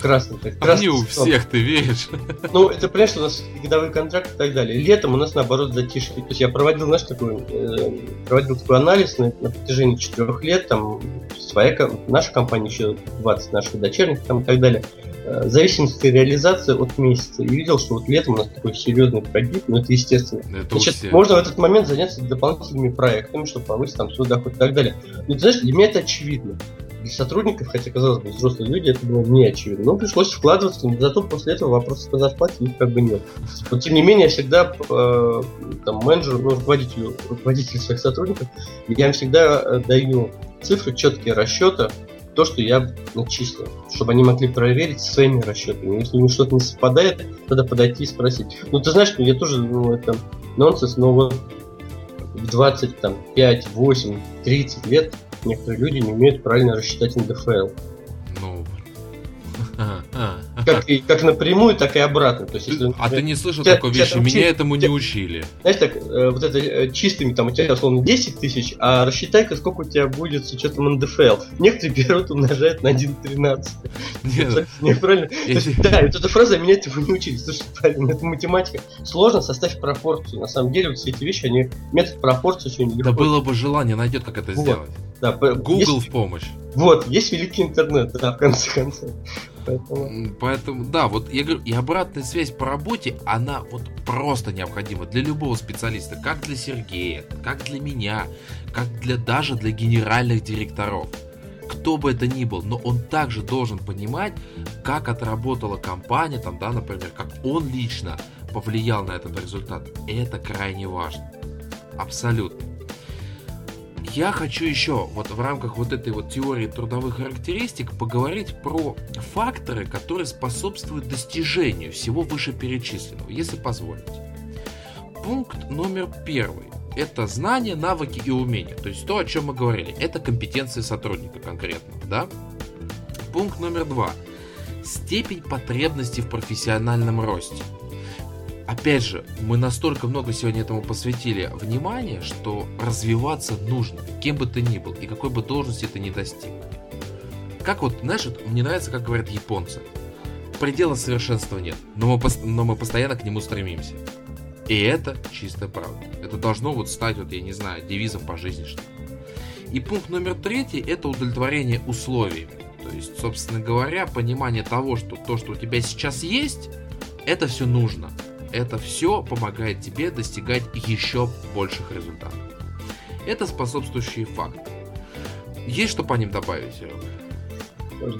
C: Красный, так,
B: красный Они у всех, ты веришь?
C: Ну, это, понимаешь, у нас годовой контракт и так далее. Летом у нас, наоборот, затишье. То есть я проводил, знаешь, такой, э, проводил такой анализ на, на протяжении четырех лет, там, своя, наша компания, еще 20 наших дочерних, там, и так далее. Э, зависимости реализации от месяца. И видел, что вот летом у нас такой серьезный пробит, но это естественно. Это Значит, можно в этот момент заняться дополнительными проектами, чтобы повысить там свой доход и так далее. Но ты знаешь, для меня это очевидно. Для сотрудников, хотя, казалось бы, взрослые люди, это было не очевидно. Но пришлось вкладываться, но зато после этого вопросов по зарплате их как бы нет. Но тем не менее, я всегда э, там, менеджеру, ну, руководителю, руководителю своих сотрудников, я им всегда э, даю цифры, четкие расчеты, то, что я начислил, чтобы они могли проверить своими расчетами. Если у них что-то не совпадает, тогда подойти и спросить. Ну, ты знаешь, я тоже, ну, это нонсенс, но вот в 25, 8, 30 лет некоторые люди не умеют правильно рассчитать НДФЛ. Как, и, как напрямую, так и обратно. То есть,
B: если, а ты не слышал тебя, такой вещи? Меня чист... этому не учили.
C: Знаешь, так, э, вот это э, чистыми, там, у тебя, условно, 10 тысяч, а рассчитай-ка, сколько у тебя будет с учетом НДФЛ. Некоторые берут, умножают на 1,13. Нет. Неправильно. Да, вот эта фраза меня этому не учили. Слушай, правильно, это математика. Сложно составить пропорцию. На самом деле, вот все эти вещи, они метод пропорции очень легко.
B: Да было бы желание, найдет, как это сделать. Да, Google есть, в помощь.
C: Вот, есть великий интернет, да, в конце концов.
B: Поэтому... Поэтому, да, вот я говорю, и обратная связь по работе, она вот просто необходима для любого специалиста, как для Сергея, как для меня, как для даже для генеральных директоров. Кто бы это ни был, но он также должен понимать, как отработала компания, там, да, например, как он лично повлиял на этот результат. Это крайне важно. Абсолютно. Я хочу еще вот в рамках вот этой вот теории трудовых характеристик поговорить про факторы, которые способствуют достижению всего вышеперечисленного, если позволите. Пункт номер первый. Это знания, навыки и умения. То есть то, о чем мы говорили. Это компетенции сотрудника конкретно. Да? Пункт номер два. Степень потребности в профессиональном росте опять же, мы настолько много сегодня этому посвятили внимания, что развиваться нужно, кем бы ты ни был и какой бы должности ты ни достиг. Как вот, знаешь, вот, мне нравится, как говорят японцы. Предела совершенства нет, но мы, но мы постоянно к нему стремимся. И это чистая правда. Это должно вот стать, вот, я не знаю, девизом по жизни, что И пункт номер третий – это удовлетворение условий. То есть, собственно говоря, понимание того, что то, что у тебя сейчас есть, это все нужно это все помогает тебе достигать еще больших результатов. Это способствующие факторы. Есть что по ним добавить, Серега?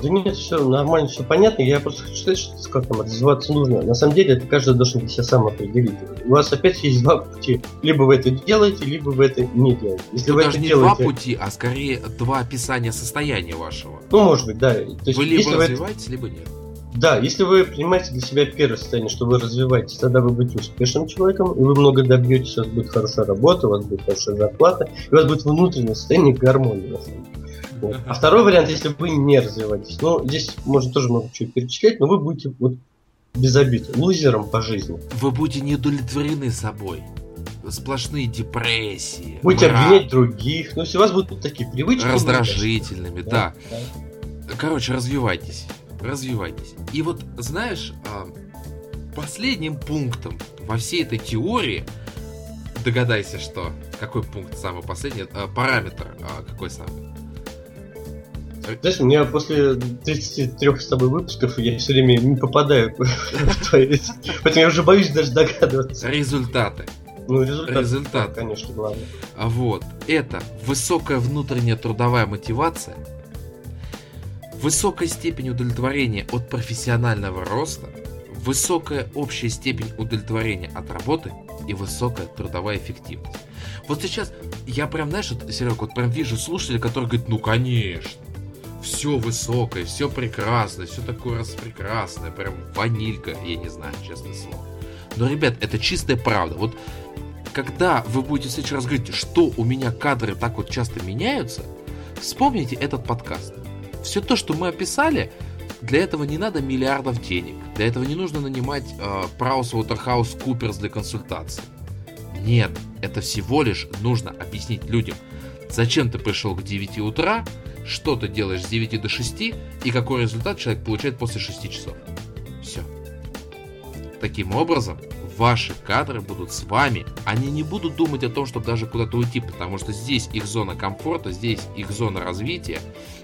C: Да нет, все нормально, все понятно. Я просто хочу сказать, что как там развиваться нужно. На самом деле, это каждый должен для себя сам определить. У вас опять есть два пути. Либо вы это делаете, либо вы это не делаете.
B: Если Тут вы даже это не делаете... два пути, а скорее два описания состояния вашего.
C: Ну, может быть, да. То
B: есть, вы либо развиваетесь, это... либо нет.
C: Да, если вы принимаете для себя первое состояние, что вы развиваетесь, тогда вы будете успешным человеком, и вы много добьетесь, у вас будет хорошая работа, у вас будет хорошая зарплата, и у вас будет внутреннее состояние гармонии, на самом деле. Вот. А второй вариант, если вы не развиваетесь, ну, здесь можно тоже много чего перечислять, но вы будете вот без обид, лузером по жизни.
B: Вы будете не удовлетворены собой. Сплошные депрессии.
C: Будете мрак. обвинять других. Ну, если у вас будут такие привычки.
B: Раздражительными, да. да. да. Короче, развивайтесь развивайтесь. И вот, знаешь, а, последним пунктом во всей этой теории, догадайся, что, какой пункт самый последний, а, параметр а, какой самый?
C: Знаешь, у меня после 33 с тобой выпусков я все время не попадаю в твои... Поэтому я уже боюсь даже догадываться.
B: Результаты.
C: Ну, результат, результат. конечно, главное.
B: А вот, это высокая внутренняя трудовая мотивация – высокая степень удовлетворения от профессионального роста, высокая общая степень удовлетворения от работы и высокая трудовая эффективность. Вот сейчас я прям, знаешь, вот, Серег, вот прям вижу слушателя, который говорит, ну конечно, все высокое, все прекрасное, все такое распрекрасное, прям ванилька, я не знаю, честное слово. Но, ребят, это чистая правда. Вот когда вы будете в следующий раз говорить, что у меня кадры так вот часто меняются, вспомните этот подкаст. Все то, что мы описали, для этого не надо миллиардов денег. Для этого не нужно нанимать э, Праус Waterhouse Куперс для консультации. Нет, это всего лишь нужно объяснить людям, зачем ты пришел к 9 утра, что ты делаешь с 9 до 6 и какой результат человек получает после 6 часов. Все. Таким образом, ваши кадры будут с вами. Они не будут думать о том, чтобы даже куда-то уйти, потому что здесь их зона комфорта, здесь их зона развития.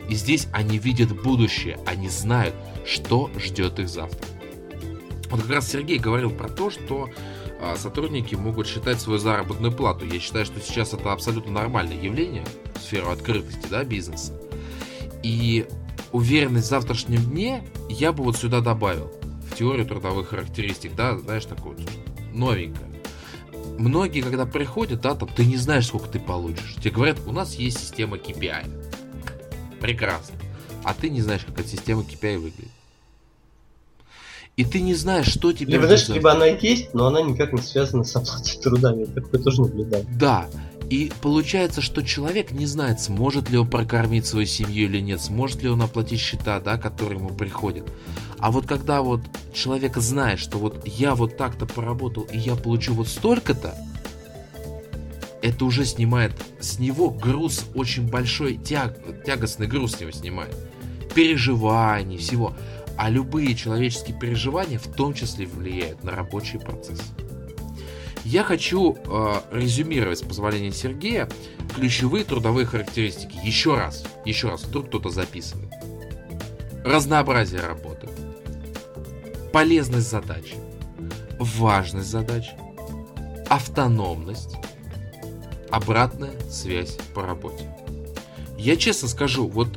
B: И здесь они видят будущее, они знают, что ждет их завтра. Вот как раз Сергей говорил про то, что а, сотрудники могут считать свою заработную плату. Я считаю, что сейчас это абсолютно нормальное явление в сферу открытости да, бизнеса. И уверенность в завтрашнем дне я бы вот сюда добавил в теорию трудовых характеристик, да, знаешь, такое вот новенькое. Многие, когда приходят, да, там, ты не знаешь, сколько ты получишь. Тебе говорят, у нас есть система KPI. Прекрасно. А ты не знаешь, как эта система KPI выглядит. И ты не знаешь, что тебе...
C: Либо, знаешь, либо она есть, но она никак не связана с оплатой труда. Я такое тоже наблюдаю.
B: Да. И получается, что человек не знает, сможет ли он прокормить свою семью или нет, сможет ли он оплатить счета, да, которые ему приходят. А вот когда вот человек знает, что вот я вот так-то поработал и я получу вот столько-то, это уже снимает с него груз очень большой, тяг, тягостный груз с него снимает. Переживаний, всего. А любые человеческие переживания в том числе влияют на рабочий процесс. Я хочу э, резюмировать, с позволения Сергея, ключевые трудовые характеристики. Еще раз, еще раз, вдруг кто-то записывает. Разнообразие работы, полезность задач, важность задач, автономность, обратная связь по работе. Я честно скажу, вот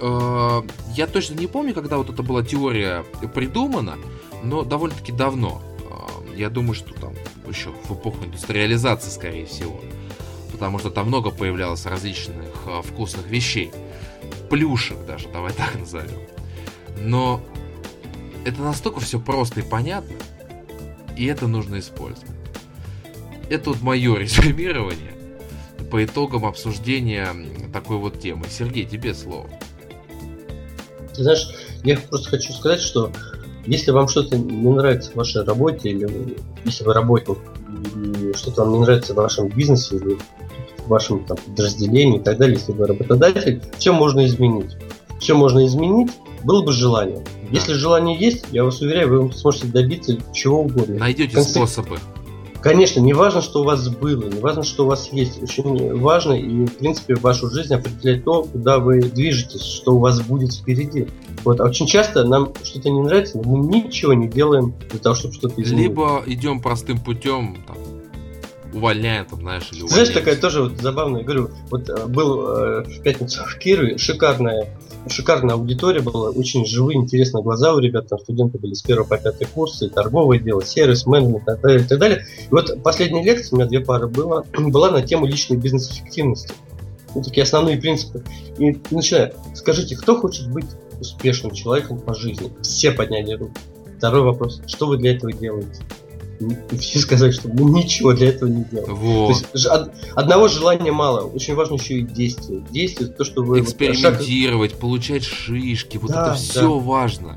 B: э, я точно не помню, когда вот эта была теория придумана, но довольно-таки давно. Э, я думаю, что там еще в эпоху индустриализации, скорее всего. Потому что там много появлялось различных э, вкусных вещей. Плюшек даже, давай так назовем. Но это настолько все просто и понятно, и это нужно использовать. Это вот мое резюмирование по итогам обсуждения такой вот темы. Сергей, тебе слово.
C: Ты знаешь, я просто хочу сказать, что если вам что-то не нравится в вашей работе, или если вы работник, что-то вам не нравится в вашем бизнесе, или в вашем там, подразделении и так далее, если вы работодатель, все можно изменить. Все можно изменить, было бы желание. Да. Если желание есть, я вас уверяю, вы сможете добиться чего угодно.
B: Найдете Конце... способы.
C: Конечно, не важно, что у вас было, не важно, что у вас есть. Очень важно и, в принципе, вашу жизнь определять то, куда вы движетесь, что у вас будет впереди. Вот. А очень часто нам что-то не нравится, но мы ничего не делаем для того, чтобы что-то изменить.
B: Либо идем простым путем, там, увольняем, там, знаешь, или
C: Знаешь, такая тоже вот забавная, говорю, вот э, был э, в пятницу в Кирове, шикарная, шикарная аудитория была, очень живые, интересные глаза у ребят, там студенты были с первого по пятый курсы, торговое дело, сервис, менеджмент и так далее, и так далее. И вот последняя лекция, у меня две пары было, была на тему личной бизнес-эффективности. Вот такие основные принципы. И начинаю, скажите, кто хочет быть успешным человеком по жизни? Все подняли руку. Второй вопрос, что вы для этого делаете? Все сказали, что мы ничего для этого не делаем.
B: Вот.
C: То есть од- одного желания мало, очень важно еще и действие. Действие, то, что вы... вот шаг-
B: Экспериментировать, получать шишки, вот
C: Да,
B: это
C: да.
B: все важно.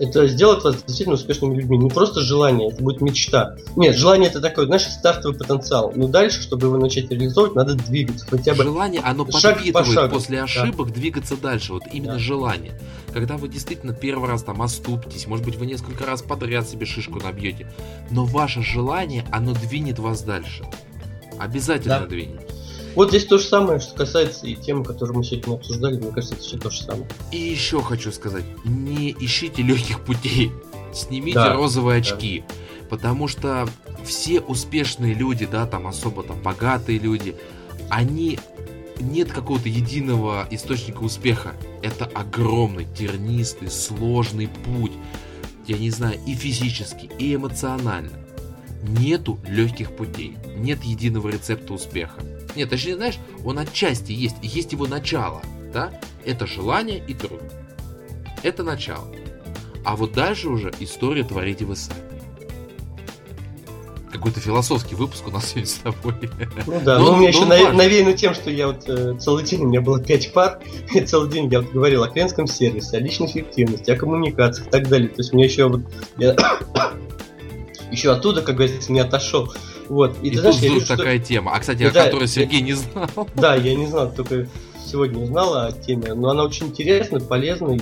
C: это сделает вас действительно успешными людьми. Не просто желание, это будет мечта. Нет, желание это такой, знаешь, стартовый потенциал. Но дальше, чтобы его начать реализовывать, надо двигаться. Хотя бы
B: Желание, оно
C: шаг по
B: подпитывает
C: шагу,
B: после
C: да.
B: ошибок двигаться дальше. Вот именно
C: Да.
B: желание. Когда вы действительно первый раз там оступитесь, может быть, вы несколько раз подряд себе шишку набьете, но ваше желание, оно двинет вас дальше. Обязательно
C: Да.
B: двинет.
C: Вот здесь то же самое, что касается и темы, которую мы сегодня обсуждали, мне кажется, это все то же самое.
B: И еще хочу сказать, не ищите легких путей. Снимите
C: Да,
B: розовые
C: да.
B: очки. Потому что все успешные люди, да, там особо там богатые люди, они нет какого-то единого источника успеха. Это огромный, тернистый, сложный путь. Я не знаю, и физически, и эмоционально. Нету легких путей. Нет единого рецепта успеха. Нет, точнее, знаешь, он отчасти есть. Есть его начало. Да? Это желание и труд. Это начало. А вот дальше уже историю творите вы сами. Какой-то философский выпуск у нас сегодня с тобой.
C: Ну да,
B: Ну,
C: но у меня
B: ну,
C: еще
B: важно.
C: навеяно тем, что я вот э, целый день, у меня было пять пар, и целый день я вот говорил о клиентском сервисе, о личной эффективности, о коммуникациях и так далее. То есть у меня еще вот я еще оттуда, как говорится, не отошел. Вот. И,
B: И
C: ты
B: тут
C: знаешь, я
B: вдруг
C: вижу, что-
B: такая тема, о, кстати,
C: Да,
B: о которой
C: я-
B: Сергей не знал.
C: Да, я не знал, только сегодня узнал о теме, но она очень интересная, полезная. И,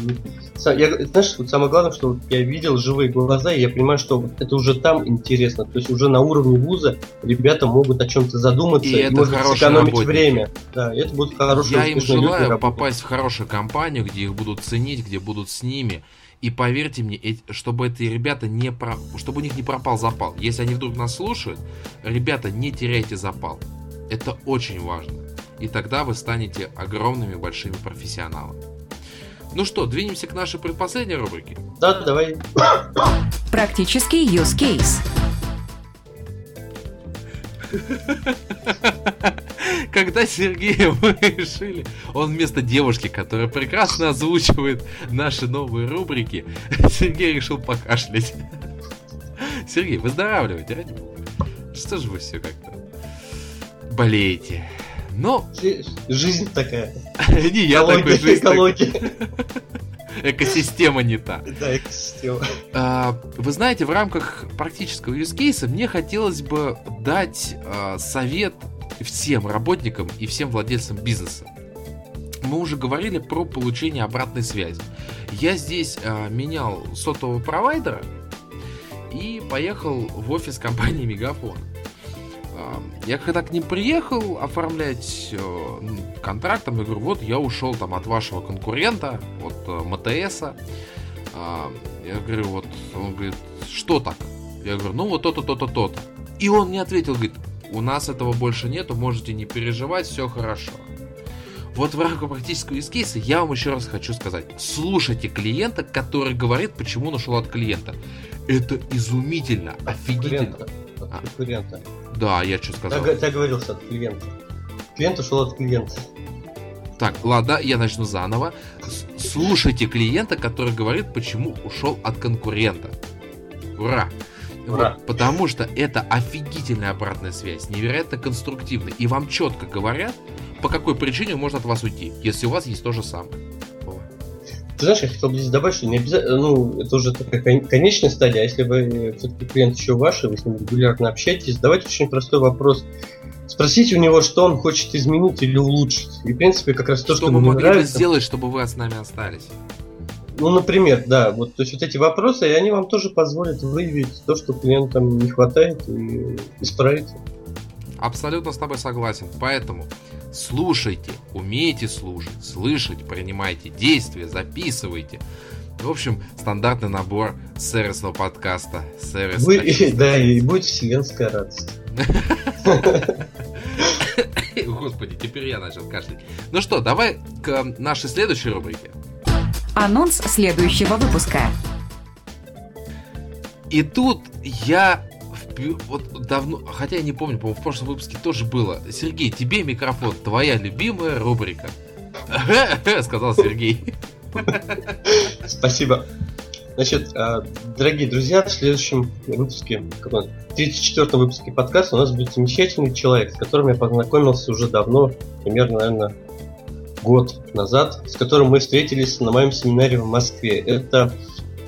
C: я, знаешь, вот самое главное, что я видел живые глаза, и я понимаю, что это уже там интересно. То есть уже на уровне вуза ребята могут о чем-то задуматься
B: И
C: и,
B: это
C: может сэкономить
B: работники.
C: время. Да, это будут хорошие
B: Я им
C: люди
B: желаю попасть в хорошую компанию, где их будут ценить, где будут с ними. И поверьте мне, чтобы эти ребята не про... чтобы у них не пропал запал. Если они вдруг нас слушают, ребята, не теряйте запал. Это очень важно. И тогда вы станете огромными большими профессионалами. Ну что, двинемся к нашей предпоследней рубрике.
C: Да, давай.
A: Практический use case.
B: Когда Сергея мы решили, он вместо девушки, которая прекрасно озвучивает наши новые рубрики, Сергей решил покашлять. Сергей, выздоравливайте, ради бога. Что же вы все как-то болеете? Но
C: Жи- Жизнь такая.
B: не я такой жизнь
C: экология.
B: Экосистема не та.
C: Да, экосистема.
B: А, Вы знаете, в рамках практического юзкейса мне хотелось бы дать а, совет всем работникам и всем владельцам бизнеса. Мы уже говорили про получение обратной связи. Я здесь а, менял сотового провайдера и поехал в офис компании Мегафон. Я когда к ним приехал оформлять э, м, контракт, там, я говорю, вот я ушел там от вашего конкурента, от э, МТСа. А, Я говорю, вот, он говорит, что так? Я говорю, ну вот то-то, то-то, то-то. И он мне ответил, говорит, у нас этого больше нету, можете не переживать, все хорошо. Вот в рамках практического эскейса я вам еще раз хочу сказать. Слушайте клиента, который говорит, почему он ушел от клиента. Это изумительно, офигительно.
C: Конкурента. От конкурента.
B: Да, я что сказал.
C: Ты, ты оговорился от клиента. Клиент ушел от клиента.
B: Так, ладно, я начну заново. Слушайте клиента, который говорит, почему ушел от конкурента. Ура!
C: Ура.
B: Вот, потому что это офигительная обратная связь, невероятно конструктивная. И вам четко говорят, по какой причине может от вас уйти, если у вас есть то же самое.
C: Ты знаешь, я хотел бы здесь добавить, что не обязательно, ну, это уже такая кон- конечная стадия, а если вы все-таки клиент еще ваш, и вы с ним регулярно общаетесь, задавайте очень простой вопрос. Спросите у него, что он хочет изменить или улучшить. И, в принципе, как раз то, что,
B: что
C: ему
B: могли бы
C: нравится.
B: сделать, чтобы вы с нами остались?
C: Ну, например, да, вот, то есть вот эти вопросы, и они вам тоже позволят выявить то, что клиентам не хватает, и исправить.
B: Абсолютно с тобой согласен. Поэтому слушайте, умейте слушать, слышать, принимайте действия, записывайте. В общем, стандартный набор сервисного подкаста.
C: Сервис Вы, да, и будет вселенская радость.
B: Господи, теперь я начал кашлять. Ну что, давай к нашей следующей рубрике.
A: Анонс следующего выпуска.
B: И тут я вот давно, хотя я не помню, по-моему, в прошлом выпуске тоже было. Сергей, тебе микрофон, твоя любимая рубрика. Сказал Сергей.
C: Спасибо. Значит, а, дорогие друзья, в следующем выпуске, 34-м выпуске подкаста у нас будет замечательный человек, с которым я познакомился уже давно, примерно, наверное, год назад, с которым мы встретились на моем семинаре в Москве. Это,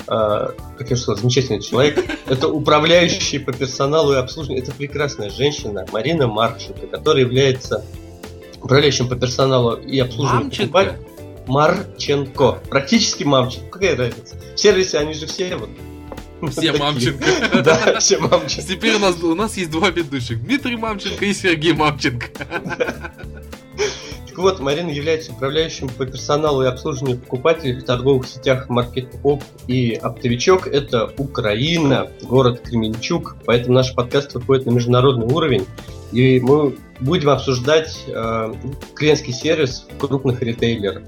C: как я сказал, замечательный человек. Это управляющий по персоналу и обслуживанию. Это прекрасная женщина Марина Марченко, которая является управляющим по персоналу и обслуживанию
B: Мамченко?
C: Марченко. Практически Мамченко. Какая разница? В сервисе они же все вот
B: все Мамченко.
C: Да, все Мамченко.
B: Теперь у нас, у нас есть два ведущих. Дмитрий Мамченко и Сергей Мамченко.
C: Так вот, Марина является управляющим по персоналу и обслуживанию покупателей в торговых сетях Маркетоп и Оптовичок. Это Украина, город Кременчук, поэтому наш подкаст выходит на международный уровень. И мы будем обсуждать э, клиентский сервис крупных ритейлеров.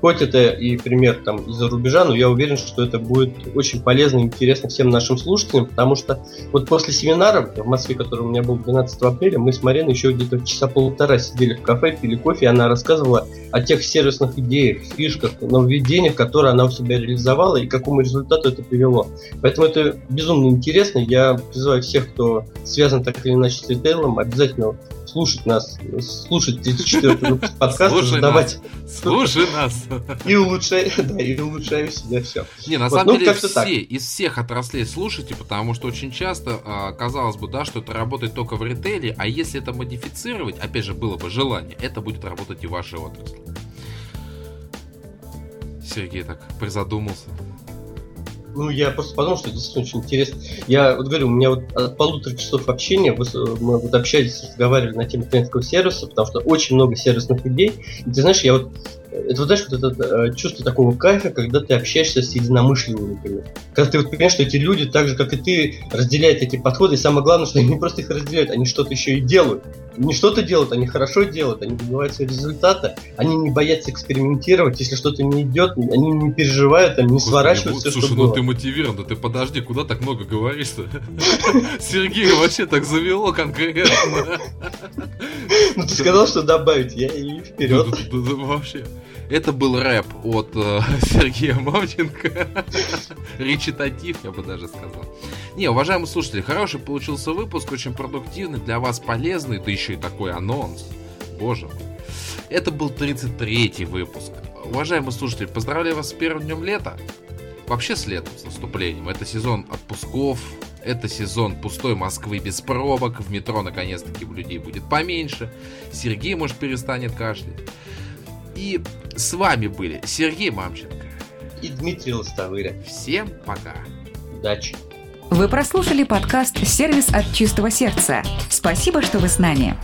C: Хоть это и пример там из-за рубежа, но я уверен, что это будет очень полезно и интересно всем нашим слушателям, потому что вот после семинара в Москве, который у меня был 12 апреля, мы с Мариной еще где-то часа полтора сидели в кафе, пили кофе, и она рассказывала о тех сервисных идеях, фишках, нововведениях, которые она у себя реализовала и какому результату это привело. Поэтому это безумно интересно. Я призываю всех, кто связан так или иначе с ритейлом, обязательно слушать нас, слушать 34 выпуск подкаста,
B: слушай задавать... Нас. Слушай нас.
C: И улучшай, да, и улучшаю себя все.
B: Не, на вот, самом ну, деле все, так. из всех отраслей слушайте, потому что очень часто а, казалось бы, да, что это работает только в ритейле, а если это модифицировать, опять же, было бы желание, это будет работать и в вашей отрасли. Сергей так призадумался.
C: Ну, я просто подумал, что действительно очень интересно. Я вот говорю, у меня вот от полутора часов общения мы вот общались, разговаривали на тему клиентского сервиса, потому что очень много сервисных идей. И ты знаешь, я вот это вот знаешь, вот это э, чувство такого кайфа, когда ты общаешься с единомышленниками. Когда ты вот понимаешь, что эти люди, так же как и ты, разделяют эти подходы, и самое главное, что они не просто их разделяют, они что-то еще и делают. Не что-то делают, они хорошо делают, они добиваются результата, они не боятся экспериментировать, если что-то не идет, они не переживают, они не сворачивают
B: все, Слушай, что ну было. ты мотивирован, да ты подожди, куда так много говоришь-то? Сергей вообще так завело конкретно.
C: Ну ты сказал, что добавить, я и вперед.
B: Вообще. Это был рэп от э, Сергея Мамченко. Речитатив, я бы даже сказал. Не, уважаемые слушатели, хороший получился выпуск, очень продуктивный, для вас полезный, да еще и такой анонс. Боже мой. Это был 33-й выпуск. Уважаемые слушатели, поздравляю вас с первым днем лета. Вообще с летом, с наступлением. Это сезон отпусков, это сезон пустой Москвы без пробок. В метро наконец-таки людей будет поменьше. Сергей, может, перестанет кашлять. И с вами были Сергей Мамченко
C: и Дмитрий Лостовыря.
B: Всем пока.
C: Удачи.
A: Вы прослушали подкаст «Сервис от чистого сердца». Спасибо, что вы с нами.